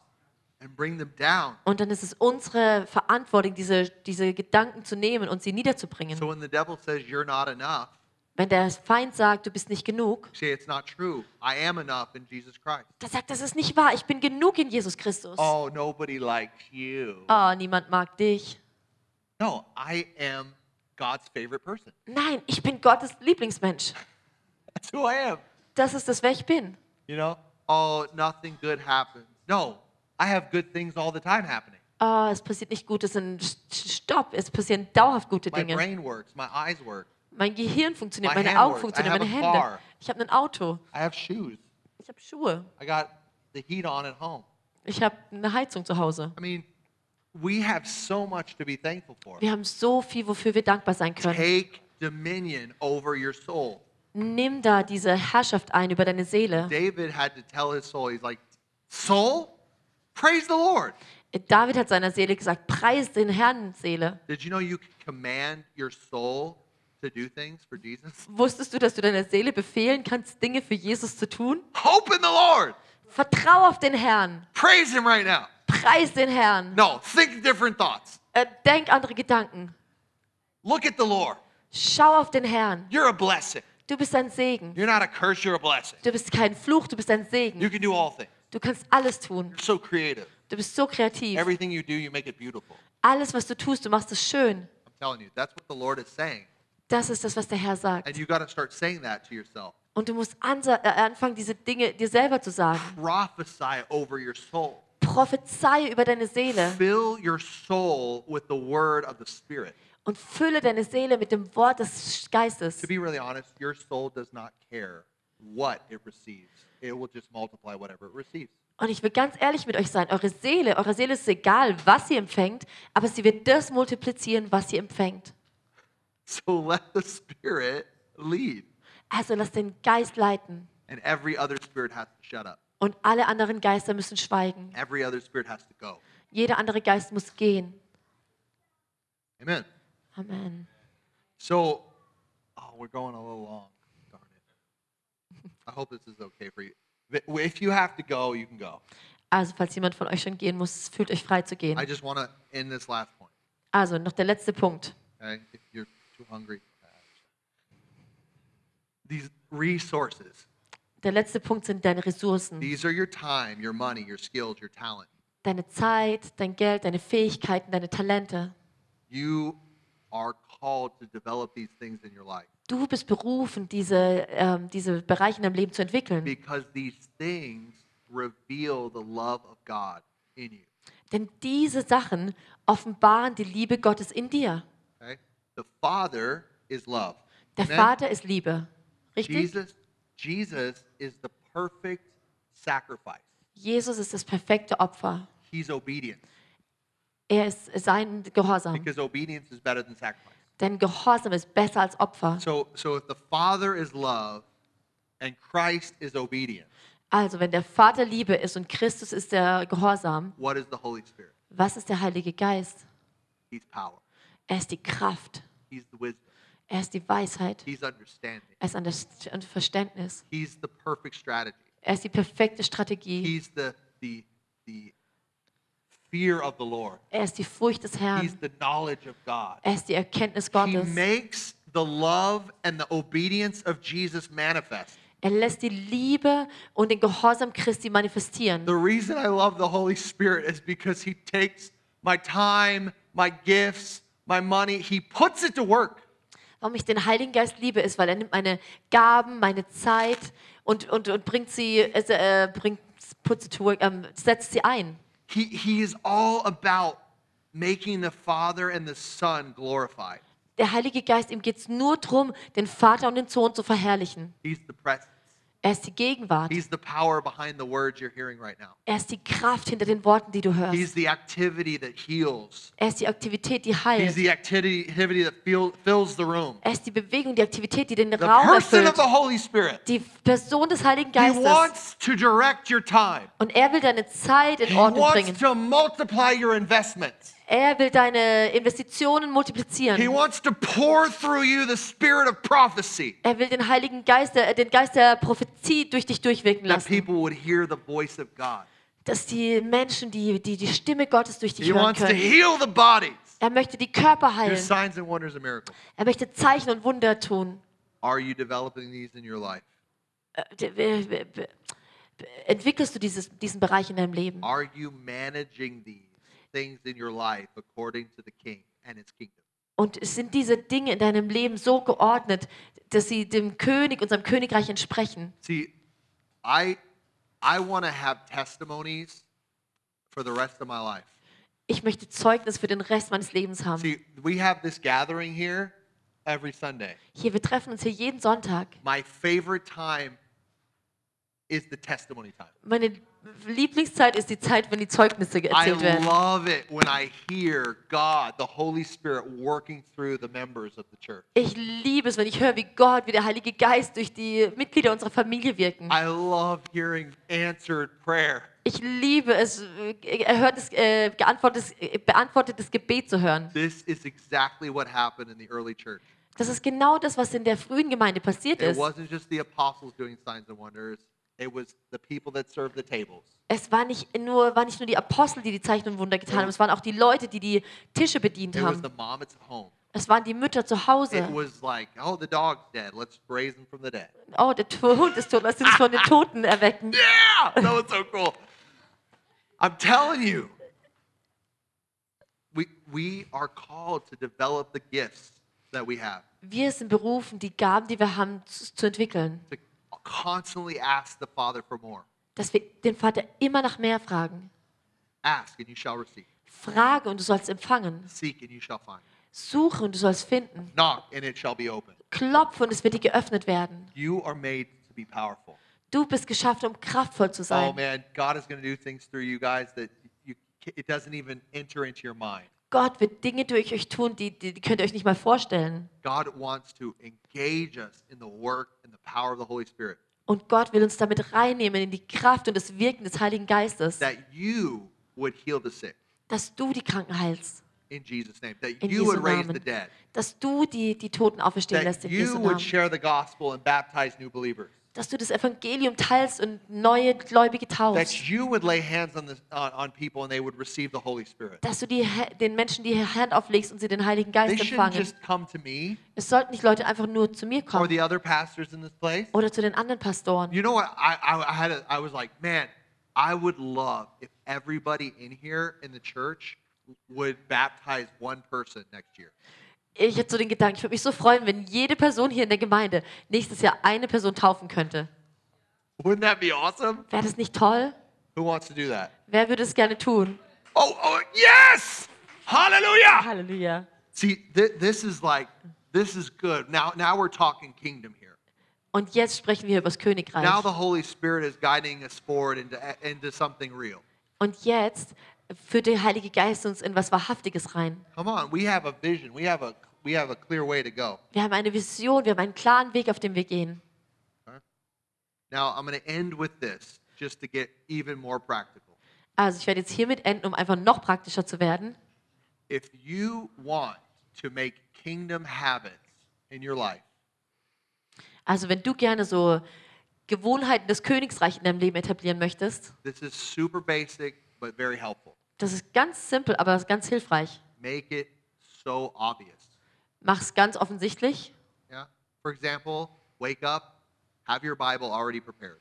and bring them down. Und dann ist es unsere Verantwortung, diese, diese Gedanken zu nehmen und sie niederzubringen. So when the devil says you're not enough, Wenn der Feind sagt, du bist nicht genug, say it's not true. I am enough in Jesus Christ. dann sagt, das ist nicht wahr. Ich bin genug in Jesus Christus. Oh, nobody likes you. Oh, niemand mag dich. No, I am God's favorite person. Nein, ich bin Gottes Lieblingsmensch. <laughs> That's who I am. Das ist das, wer ich bin. You know? Oh, nothing good happens. No, I have good things all the time happening. Oh, es passiert nicht Gutes. St- Stopp, es passieren dauerhaft gute My Dinge. brain works, my eyes work, Mein Gehirn funktioniert, My meine hand Augen works. funktionieren, have meine a Hände. car. Ich habe ein Auto. I have shoes. Ich habe Schuhe. I got the heat on at home. Ich habe eine Heizung zu Hause. I mean, we have so much to be thankful for. Wir haben so viel, wofür wir dankbar sein können. Take dominion over your soul. Nimm da diese Herrschaft ein über deine Seele. David had to tell his soul, he's like, Soul, praise the Lord. David hat seiner Seele gesagt, preis den Herrn, Seele. Did you know you can command your soul to do things for Jesus? Wusstest du, dass du deiner Seele befehlen kannst, Dinge für Jesus zu tun? Hope in the Lord. Vertrau auf den Herrn. Praise Him right now. Preis den Herrn. No, think different thoughts. Äh, denk andere Gedanken. Look at the Lord. Schau auf den Herrn. You're a blessing. Du bist ein Segen. You're not a curse, you're a blessing. Du bist kein Fluch, du bist ein Segen. You can do all things. Du kannst alles tun. You're so creative. Du bist so kreativ. Everything you do, you make it beautiful. Alles, was du tust, du machst es schön. I'm telling you, that's what the Lord is saying. Das ist das, was der Herr sagt. And you got to start saying that to yourself. Und du musst äh, anfangen, diese Dinge dir selber zu sagen. Prophesy over your soul. Prophezeie über deine Seele Fill your soul with the word of the Spirit. und fülle deine Seele mit dem Wort des Geistes. To be really honest, your soul does not care what it receives. It will just multiply whatever it receives. Und ich will ganz ehrlich mit euch sein, eure Seele, eure Seele ist egal, was sie empfängt, aber sie wird das multiplizieren, was sie empfängt. <laughs> So let the Spirit lead. Also lass den Geist leiten And every other spirit has to shut up. und alle anderen Geister müssen schweigen. Every other spirit has to go. Jeder andere Geist muss gehen. Amen. Amen. So, oh, we're going a little long. Darn it. I hope this is okay for you. If you have to go, you can go. Also falls jemand von euch schon gehen muss, fühlt euch frei zu gehen. I just want to end this last point. Also noch der letzte Punkt. Okay? If you're hungry. These resources. Der letzte Punkt sind deine Ressourcen. These are your time, your money, your skills, your talent. Deine Zeit, dein Geld, deine Fähigkeiten, deine Talente. You are called to develop these things in your life Du bist berufen, diese, ähm, diese Bereiche in deinem Leben zu entwickeln. because these things reveal the love of God in you. Denn diese Sachen offenbaren die Liebe Gottes in dir. The Father is love. Der Amen? Vater ist Liebe. Richtig? Jesus, Jesus is the perfect sacrifice. Jesus ist das perfekte Opfer. He's obedience Er ist sein Gehorsam. because obedience is better than sacrifice. Denn Gehorsam ist besser als Opfer. So, so if the Father is love and Christ is obedience, Also, wenn der Vater Liebe ist und Christus ist der Gehorsam, what is the Holy Spirit? was ist der Heilige Geist? He's power. Er ist die Kraft. He's the wisdom. Er ist die Weisheit. He's understanding. Er ist Underst- und Verständnis. He's the perfect strategy. Er ist die perfekte Strategie. He's the the the fear of the Lord. Er ist die Furcht des He's the knowledge of God. Er ist die Erkenntnis He Gottes. makes the love and the obedience of Jesus manifest. Er lässt die Liebe und den Gehorsam Christi manifestieren. The reason I love the Holy Spirit is because He takes my time, my gifts, my money, He puts it to work. Warum ich den Heiligen Geist liebe, ist, weil er nimmt meine Gaben, meine Zeit und, und, und bringt sie, äh, bringt, puts it to work, ähm, setzt sie ein. He, he is all about making the Father and the Son glorified. Der Heilige Geist, ihm geht es nur darum, den Vater und den Sohn zu verherrlichen. He's the presence. Er ist die Gegenwart. He's the power behind the words you're hearing right now. Er ist die Kraft hinter den Worten, die du He's hörst. the activity that heals. Er ist die Aktivität, die He's heilt. the activity, activity that fill, fills the room. Er ist die Bewegung, die Aktivität, die den The Raum person of erfüllt. the Holy Spirit. Die Person des Heiligen He Geistes. wants to direct your time. Und er will deine Zeit in He Ordnung wants bringen. to multiply your investments. Er will deine Investitionen He multiplizieren. wants to pour through you the spirit of prophecy. Er will den Heiligen Geist, der- den Geist der Prophezie durch dich durchwirken That lassen. people would hear the voice of God. Dass die Menschen, die die, die Stimme Gottes durch dich He hören wants to heal the bodies. Er möchte die Körper heilen. signs and wonders and miracles. Er möchte Zeichen und Wunder tun. Are you developing these in your life? Äh, Entwickelst du dieses, diesen Bereich in deinem Leben? Are you managing these things in your life according to the King and His kingdom? Und sind diese Dinge in deinem Leben so geordnet, dass sie dem König, unserem Königreich entsprechen? See, I I want to have testimonies for the rest of my life. Ich möchte Zeugnis für den Rest meines Lebens haben. See, we have this gathering here every Sunday. Hier, wir treffen uns hier jeden Sonntag. My favorite time is the testimony time. Meine Lieblingszeit ist die Zeit, wenn die Zeugnisse I erzählt werden. love it when I hear God, the Holy Spirit, working through the members of the church. Ich liebe es, wenn ich höre, wie Gott, wie der Heilige Geist durch die Mitglieder unserer Familie wirken. I love hearing answered prayer. Ich liebe es, erhörtes, äh, geantwortetes, äh, beantwortetes Gebet zu hören. This is exactly what happened in the early church. Das ist genau das, was in der frühen Gemeinde passiert It ist. wasn't just the apostles doing signs and wonders, it was the people that served the tables. Es war nicht nur, waren nicht nur die Apostel, die die Zeichen und Wunder getan haben, es waren auch die Leute, die die Tische bedient It was haben. the mom at home. Es waren die Mütter zu It Hause. was like, oh, the dog's dead. Let's raise him from the dead. Oh, der <laughs> Hund ist tot, lass uns von den Toten erwecken. <laughs> Yeah, that was so cool. I'm telling you, we, we are called to develop the gifts that we have, Wir sind berufen, die Gaben, die wir haben, zu, zu entwickeln. to constantly ask the Father for more. Dass wir den Vater immer nach mehr fragen. Ask and you shall receive. Frage und du sollst empfangen. Seek and you shall find. Suche und du sollst finden. Knock and it shall be open. Klopfe und es wird dir geöffnet werden. You are made to be powerful. Du bist geschaffen, um kraftvoll zu Oh sein. man, God is going to do things through you guys that you, it doesn't even enter into your mind. Gott wird Dinge durch euch tun, die, die, die könnt ihr euch nicht mal vorstellen. God wants to engage us in the work and the power of the Holy Spirit. Und Gott will uns damit reinnehmen in die Kraft und das Wirken des Heiligen Geistes, That you would heal the sick dass du die Kranken heilst, in Jesus' name. That in you would raise the Namen, dead. dass du die, die Toten auferstehen lässt That in Jesu you would Namen, share the gospel and baptize new believers. Dass du das Evangelium teilst und neue Gläubige That taufst, you would lay hands on, the, on, on people and they would receive the Holy Spirit. dass du die, den Menschen die Hand auflegst und sie den Heiligen They Geist shouldn't empfangen. just come to me Es sollten nicht Leute einfach nur zu mir or kommen the other pastors in this place. oder zu den anderen Pastoren. You know what? I, I, I had a, I was like, man, I would love if everybody in here in the church would baptize one person next year. Ich hatte so den Gedanken, ich würde mich so freuen, wenn jede Person hier in der Gemeinde nächstes Jahr eine Person taufen könnte. Wouldn't that be awesome? Wäre das nicht toll? Who wants to do that? Wer würde es gerne tun? Oh, oh yes! Hallelujah! Halleluja. See, th- this is like, this is good. Now, now we're talking kingdom here. Und jetzt sprechen wir über das Königreich. Now the Holy Spirit is guiding us forward into, into something real. Und jetzt führt der Heilige Geist uns in was Wahrhaftiges rein. Come on, we have a vision. We have a, we have a clear way to go. Wir haben eine Vision, wir haben einen klaren Weg, auf dem wir gehen. Now, I'm going to end with this just to get even more practical. Also ich werde jetzt hiermit enden, um einfach noch praktischer zu werden. If you want to make kingdom habits in your life, Also wenn du gerne so Gewohnheiten des Königsreichs in deinem Leben etablieren möchtest, this is super basic but very helpful. Das ist ganz simpel, aber ganz hilfreich. Make it so obvious. Mach es ganz offensichtlich. Yeah? For example, wake up, have your Bible already prepared.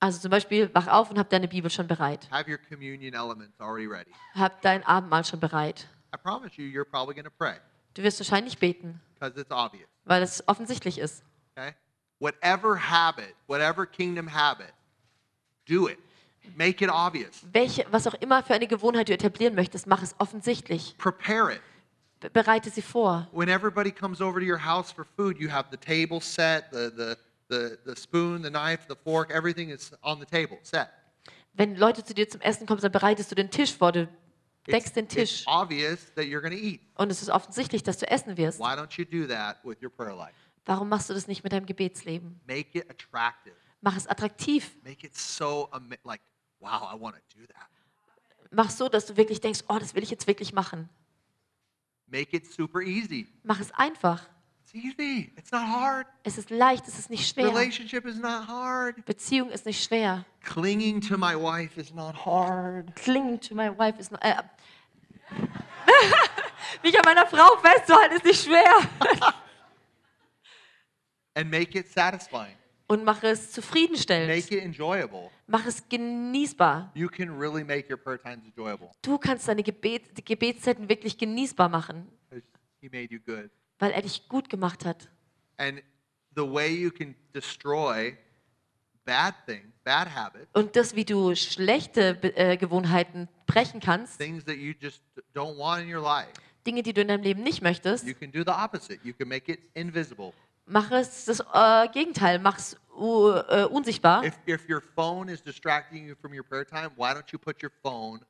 Also zum Beispiel, wach auf und hab deine Bibel schon bereit. Have your communion elements already ready. Hab dein Abendmahl schon bereit. I promise you, you're probably going to pray Du wirst wahrscheinlich beten, because it's obvious. weil es offensichtlich ist. Okay? Whatever habit, whatever kingdom habit, do it. Make it obvious. Welche, was auch immer für eine Gewohnheit du etablieren möchtest, mach es offensichtlich. Prepare it. Be bereite sie vor. When everybody comes over to your house for food, you have the table set, the, the, the, the spoon, the knife, the fork, everything is on the table, set. Wenn Leute zu dir zum Essen kommen, dann bereitest du den Tisch vor. Du deckst den it's Tisch. obvious that you're to eat. Und es ist offensichtlich, dass du essen wirst. Why don't you do that with your prayer life? Warum machst du das nicht mit deinem Gebetsleben? Make it attractive. Mach es attraktiv. Make it so like, wow, I want to do that. Mach so, dass du wirklich denkst, oh, das will ich jetzt wirklich machen. Make it super easy. Mach es einfach. It's easy. It's not hard. Es ist leicht, es ist nicht schwer. Relationship is not hard. Beziehung ist nicht schwer. Clinging to my wife is not hard. Clinging to my wife ist noch, äh, <laughs> mich an meiner Frau festzuhalten ist nicht schwer. <laughs> And make it satisfying. Und mach es zufriedenstellend. Make it enjoyable. Mach es genießbar. You can really make your prayer times enjoyable. Du kannst deine Gebet, Gebetszeiten wirklich genießbar machen, He made you good. weil er dich gut gemacht hat. And the way you can destroy bad things, bad habits, Und das, wie du schlechte äh, Gewohnheiten brechen kannst, things that you just don't want in your life, Dinge, die du in deinem Leben nicht möchtest, you can do the opposite. You can make it invisible. Mach es das äh, Gegenteil, mach es uh, äh, unsichtbar. If, if your phone is distracting you from your prayer time, why don't you put your phone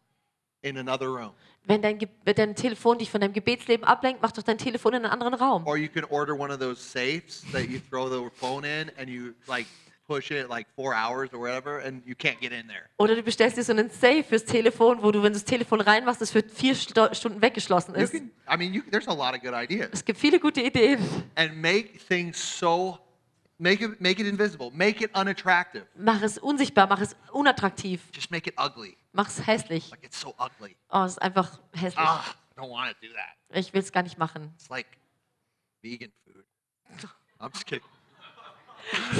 in another room? Wenn dein, Ge- wenn dein Telefon dich von deinem Gebetsleben ablenkt, mach doch dein Telefon in einen anderen Raum. Or you can order one of those safes that you throw the phone in and you like push it like four hours or whatever and you can't get in there. Oder du bestellst dir so einen Safe fürs Telefon, wo du, wenn du das Telefon reinmachst, das für vier Sto Stunden weggeschlossen You ist. can, I mean, you, there's a lot of good ideas. Es gibt viele gute Ideen. And make things so, make it, make it invisible, make it unattractive. Mach es unsichtbar, mach es unattraktiv, Just make it ugly. mach es hässlich. Like it's so ugly. Oh, es ist einfach hässlich. Ah, I don't want to do that. Ich will es gar nicht machen. It's like vegan food. <laughs> I'm just kidding.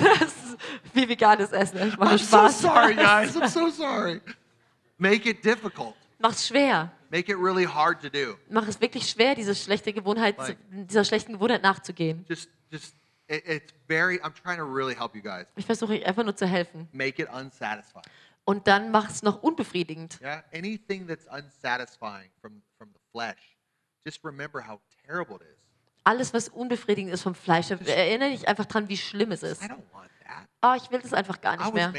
Das ist wie veganes Essen. Ich mache I'm so Spaß. sorry, guys. I'm so sorry. <laughs> Make it difficult. Mach's schwer. Make it really hard to do. Mach es wirklich schwer, diese schlechte Gewohnheit, Like- dieser schlechten Gewohnheit nachzugehen. Just, just, it, it's very. I'm trying to really help you guys. Ich versuche euch einfach nur zu helfen. Make it unsatisfying. Und dann mach es noch unbefriedigend. Yeah. Anything that's unsatisfying from from the flesh, just remember how terrible it is. Alles, was unbefriedigend ist vom Fleisch, erinnere dich einfach dran, wie schlimm es ist. Oh, ich will das einfach gar nicht mehr.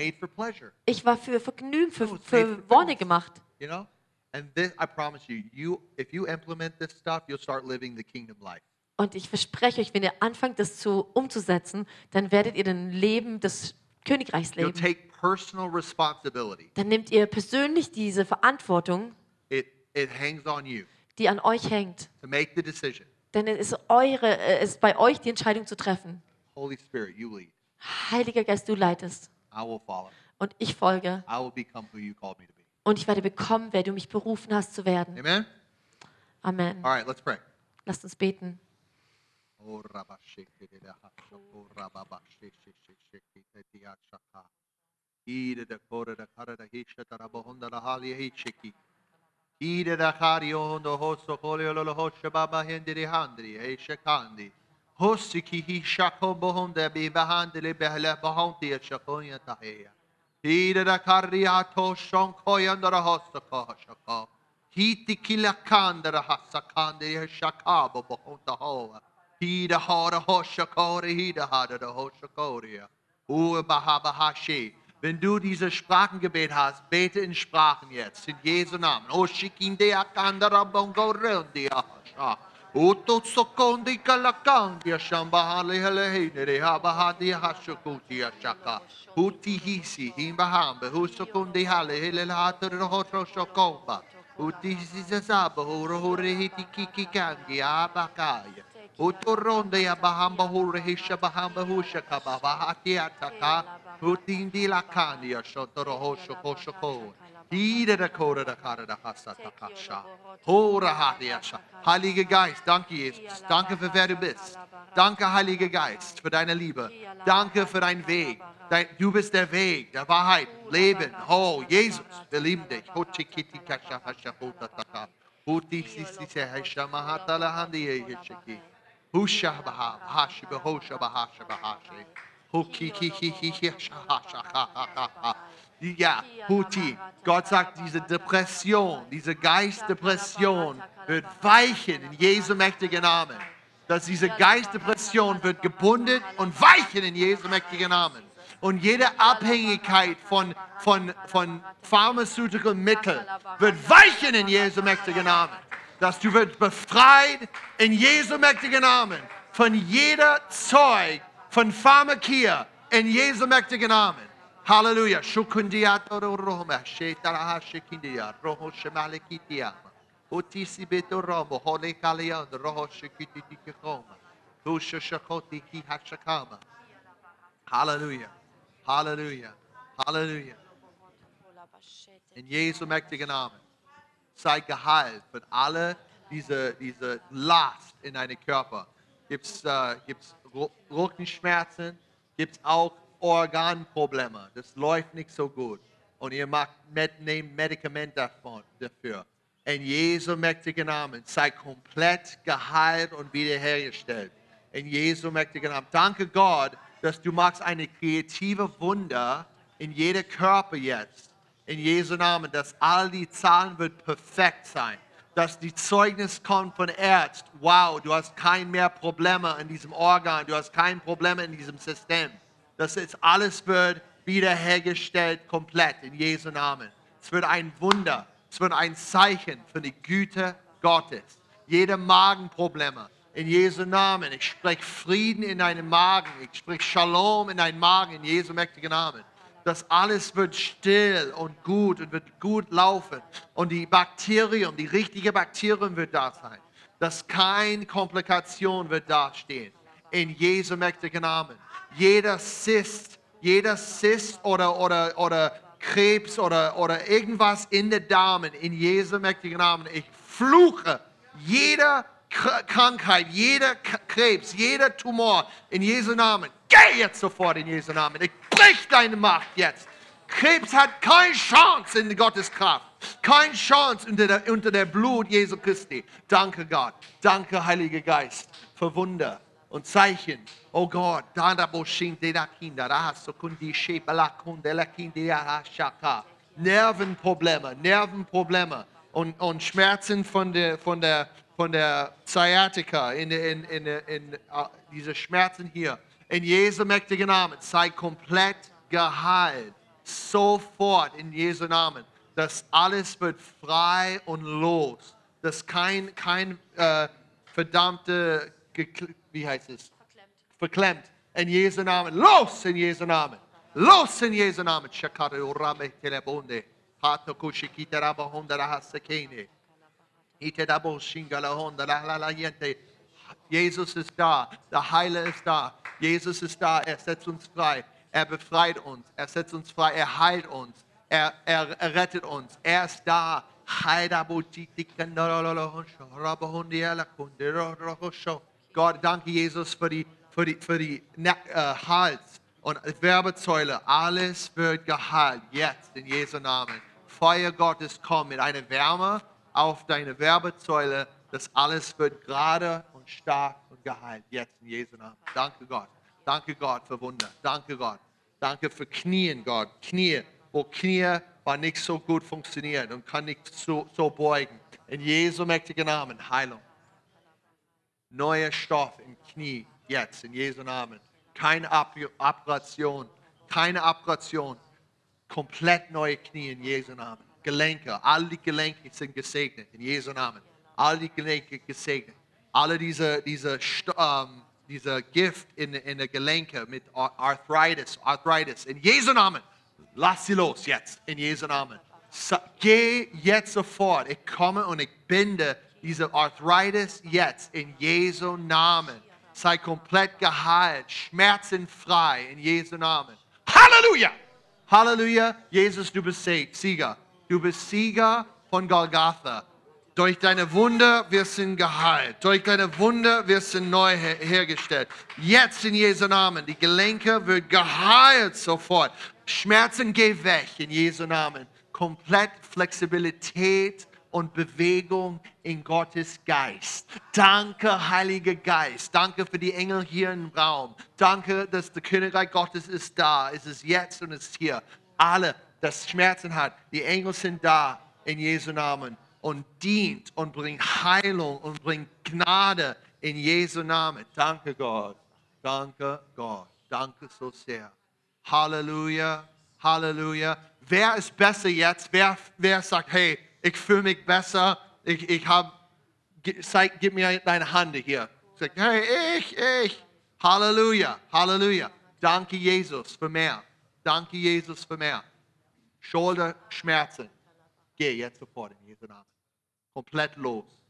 Ich war für Vergnügen, für, für Wonne gemacht. You know. And this, I promise you, you if you implement this stuff, you'll start living the kingdom life. Und ich verspreche euch, wenn ihr anfangt, das zu, umzusetzen, dann werdet ihr ein Leben des Königreichs You'll leben. take personal responsibility. Dann nehmt ihr persönlich diese Verantwortung, It it hangs on you die an euch hängt. to make the decision. Denn es ist, eure, äh, es ist bei euch, die Entscheidung zu treffen. Holy Spirit, you lead. Heiliger Geist, du leitest. I will follow. Und ich folge. I will become who you called me to be. Und ich werde bekommen, wer du mich berufen hast zu werden. Amen. Amen. All right, let's pray. Lasst uns beten. Oh, Ide da cariondo hosso coliolo lo hosse baba hendiri handri e shakandi. Hossi ki hi shakon bohonde bi bahandili behle bohonti e shakonya taheya. Ide da carriato shon koyanda da hosso ko shako. Hiti ki lakandra hasakandi e shakabo bohonta hoa. Ida hara hoshakori, ida hada da hoshakoria. Ue bahabahashi. Wenn du dieses Sprachengebet hast, bete in Sprachen jetzt, in Jesu Namen. O shikinde akandara bongo rendi ahasha. Uto sokondi kalakandi ashambahali helehine de habahadi hashakuti ashaka. Uti hisi himbahambe husokundi huri hiti kiki kangi abakaya. Utoronde ya bahamba hure hisha bahamba husha kababa hati ataka. Utindi hosho hosho ko. Ida da kora da kara da hasa takasha. Hora hati asha. Heiliger Geist, danke Jesus. Danke für wer du bist. Danke Heiliger Geist für deine Liebe. Danke für deinen Weg. Dein, du bist der Weg, der Wahrheit, Leben. Oh, Jesus, wir lieben dich. Hochikiti kasha hasha hota taka. Huti sisi se hasha mahata la handi ye shiki. Husha baha, hashi bahosha bahasha bahashi. Huki ki ki ki ki sha ha sha ha ha ha ha. Ja, Huti, Gott sagt, diese Depression, diese Geistdepression wird weichen in Jesu mächtigen Namen. Dass diese Geistdepression wird gebunden und weichen in Jesu mächtigen Namen. Und jede Abhängigkeit von, von, von pharmaceutical Mitteln wird weichen in Jesu mächtigen Namen. Dass du wirst befreit in Jesu mächtigen Namen von jeder Zeug von Pharmakia in Jesu mächtigen Namen. Halleluja. Halleluja. Halleluja. Halleluja. In Jesu mächtigen Namen. Sei geheilt von alle diese, diese Last in deinem Körper. Gibt es äh, Rückenschmerzen, gibt es auch Organprobleme. Das läuft nicht so gut. Und ihr macht nehmt Medikamente davon, dafür. In Jesu mächtigen Namen sei komplett geheilt und wiederhergestellt. In Jesu mächtigen Namen. Danke Gott, dass du machst eine kreative Wunder in jeder Körper jetzt. In Jesu Namen, dass all die Zahlen wird perfekt sein. Dass die Zeugnis kommt von Ärzten. Wow, du hast kein mehr Probleme in diesem Organ. Du hast kein Problem in diesem System. Das ist alles wird wiederhergestellt komplett in Jesu Namen. Es wird ein Wunder. Es wird ein Zeichen für die Güte Gottes. Jede Magenprobleme in Jesu Namen. Ich spreche Frieden in deinen Magen. Ich spreche Shalom in deinen Magen in Jesu mächtigen Namen. Das alles wird still und gut und wird gut laufen. Und die Bakterien, die richtige Bakterien wird da sein. Dass keine Komplikation wird dastehen. In Jesu mächtigen Namen. Jeder Cyst, jeder Cyst oder, oder, oder Krebs oder, oder irgendwas in den Darmen, in Jesu mächtigen Namen. Ich fluche jeder Krankheit, jeder Krebs, jeder Tumor in Jesu Namen. Geh jetzt sofort in Jesu Namen. Ich brich deine Macht jetzt. Krebs hat keine Chance in Gottes Kraft. Keine Chance unter der, unter der Blut Jesu Christi. Danke Gott. Danke Heiliger Geist für Wunder und Zeichen. Oh Gott, da. Nervenprobleme, Nervenprobleme und, und Schmerzen von der, von der, von der Sciatica, in, in, in, in, in uh, diese Schmerzen hier. In Jesu mächtigen Namen sei komplett geheilt. Sofort in Jesu Namen. Das alles wird frei und los. Das kein, kein äh, verdammte, wie heißt es? Verklemmt. Verklemmt. In Jesu Namen. Los in Jesu Namen. Los in Jesu Namen. Hato kushikita raba honda dabo shingala honda la la la yente. Jesus ist da. Der Heiler ist da. Jesus ist da. Er setzt uns frei. Er befreit uns. Er setzt uns frei. Er heilt uns. Er, er, er rettet uns. Er ist da. Gott, danke Jesus für die, für die, für die äh, Hals und Werbesäule. Alles wird geheilt. Jetzt in Jesu Namen. Feuer Gottes kommt mit einer Wärme auf deine Werbesäule. Das alles wird gerade und stark und geheilt. Jetzt in Jesu Namen. Danke Gott. Danke Gott für Wunder. Danke Gott. Danke für Knien, Gott. Knie, wo Knie war nicht so gut funktioniert und kann nicht so, so beugen. In Jesu mächtigen Namen, Heilung. Neuer Stoff im Knie, jetzt, in Jesu Namen. Keine Operation, keine Operation. Komplett neue Knie in Jesu Namen. Gelenke, alle die Gelenke sind gesegnet in Jesu Namen. Alle die Gelenke gesegnet. Alle diese, diese, ähm, diese Gift in, in der Gelenke mit Arthritis, Arthritis in Jesu Namen Lass sie los jetzt, in Jesu Namen. Geh jetzt sofort. Ich komme und ich binde diese Arthritis jetzt in Jesu Namen. Sei komplett geheilt, schmerzenfrei in Jesu Namen. Halleluja! Halleluja! Jesus, du bist Sieger. Du bist Sieger von Golgatha. Durch deine Wunder wirst du geheilt. Durch deine Wunder wirst du neu her hergestellt. Jetzt in Jesu Namen. Die Gelenke wird geheilt sofort. Schmerzen geh weg in Jesu Namen. Komplett Flexibilität und Bewegung in Gottes Geist. Danke, Heiliger Geist. Danke für die Engel hier im Raum. Danke, dass der Königreich Gottes ist da. Es ist jetzt und es ist hier. Alle, das Schmerzen hat, die Engel sind da in Jesu Namen und dient und bringt Heilung und bringt Gnade in Jesu Namen. Danke Gott. Danke Gott. Danke so sehr. Halleluja. Halleluja. Wer ist besser jetzt? Wer, wer sagt, hey, ich fühle mich besser. Ich, ich habe, zeig, gib mir deine Hand hier. Sag, hey, ich, ich. Halleluja. Halleluja. Danke Jesus für mehr. Danke Jesus für mehr. Schulterschmerzen. Geh jetzt sofort in Jesu Namen komplett los.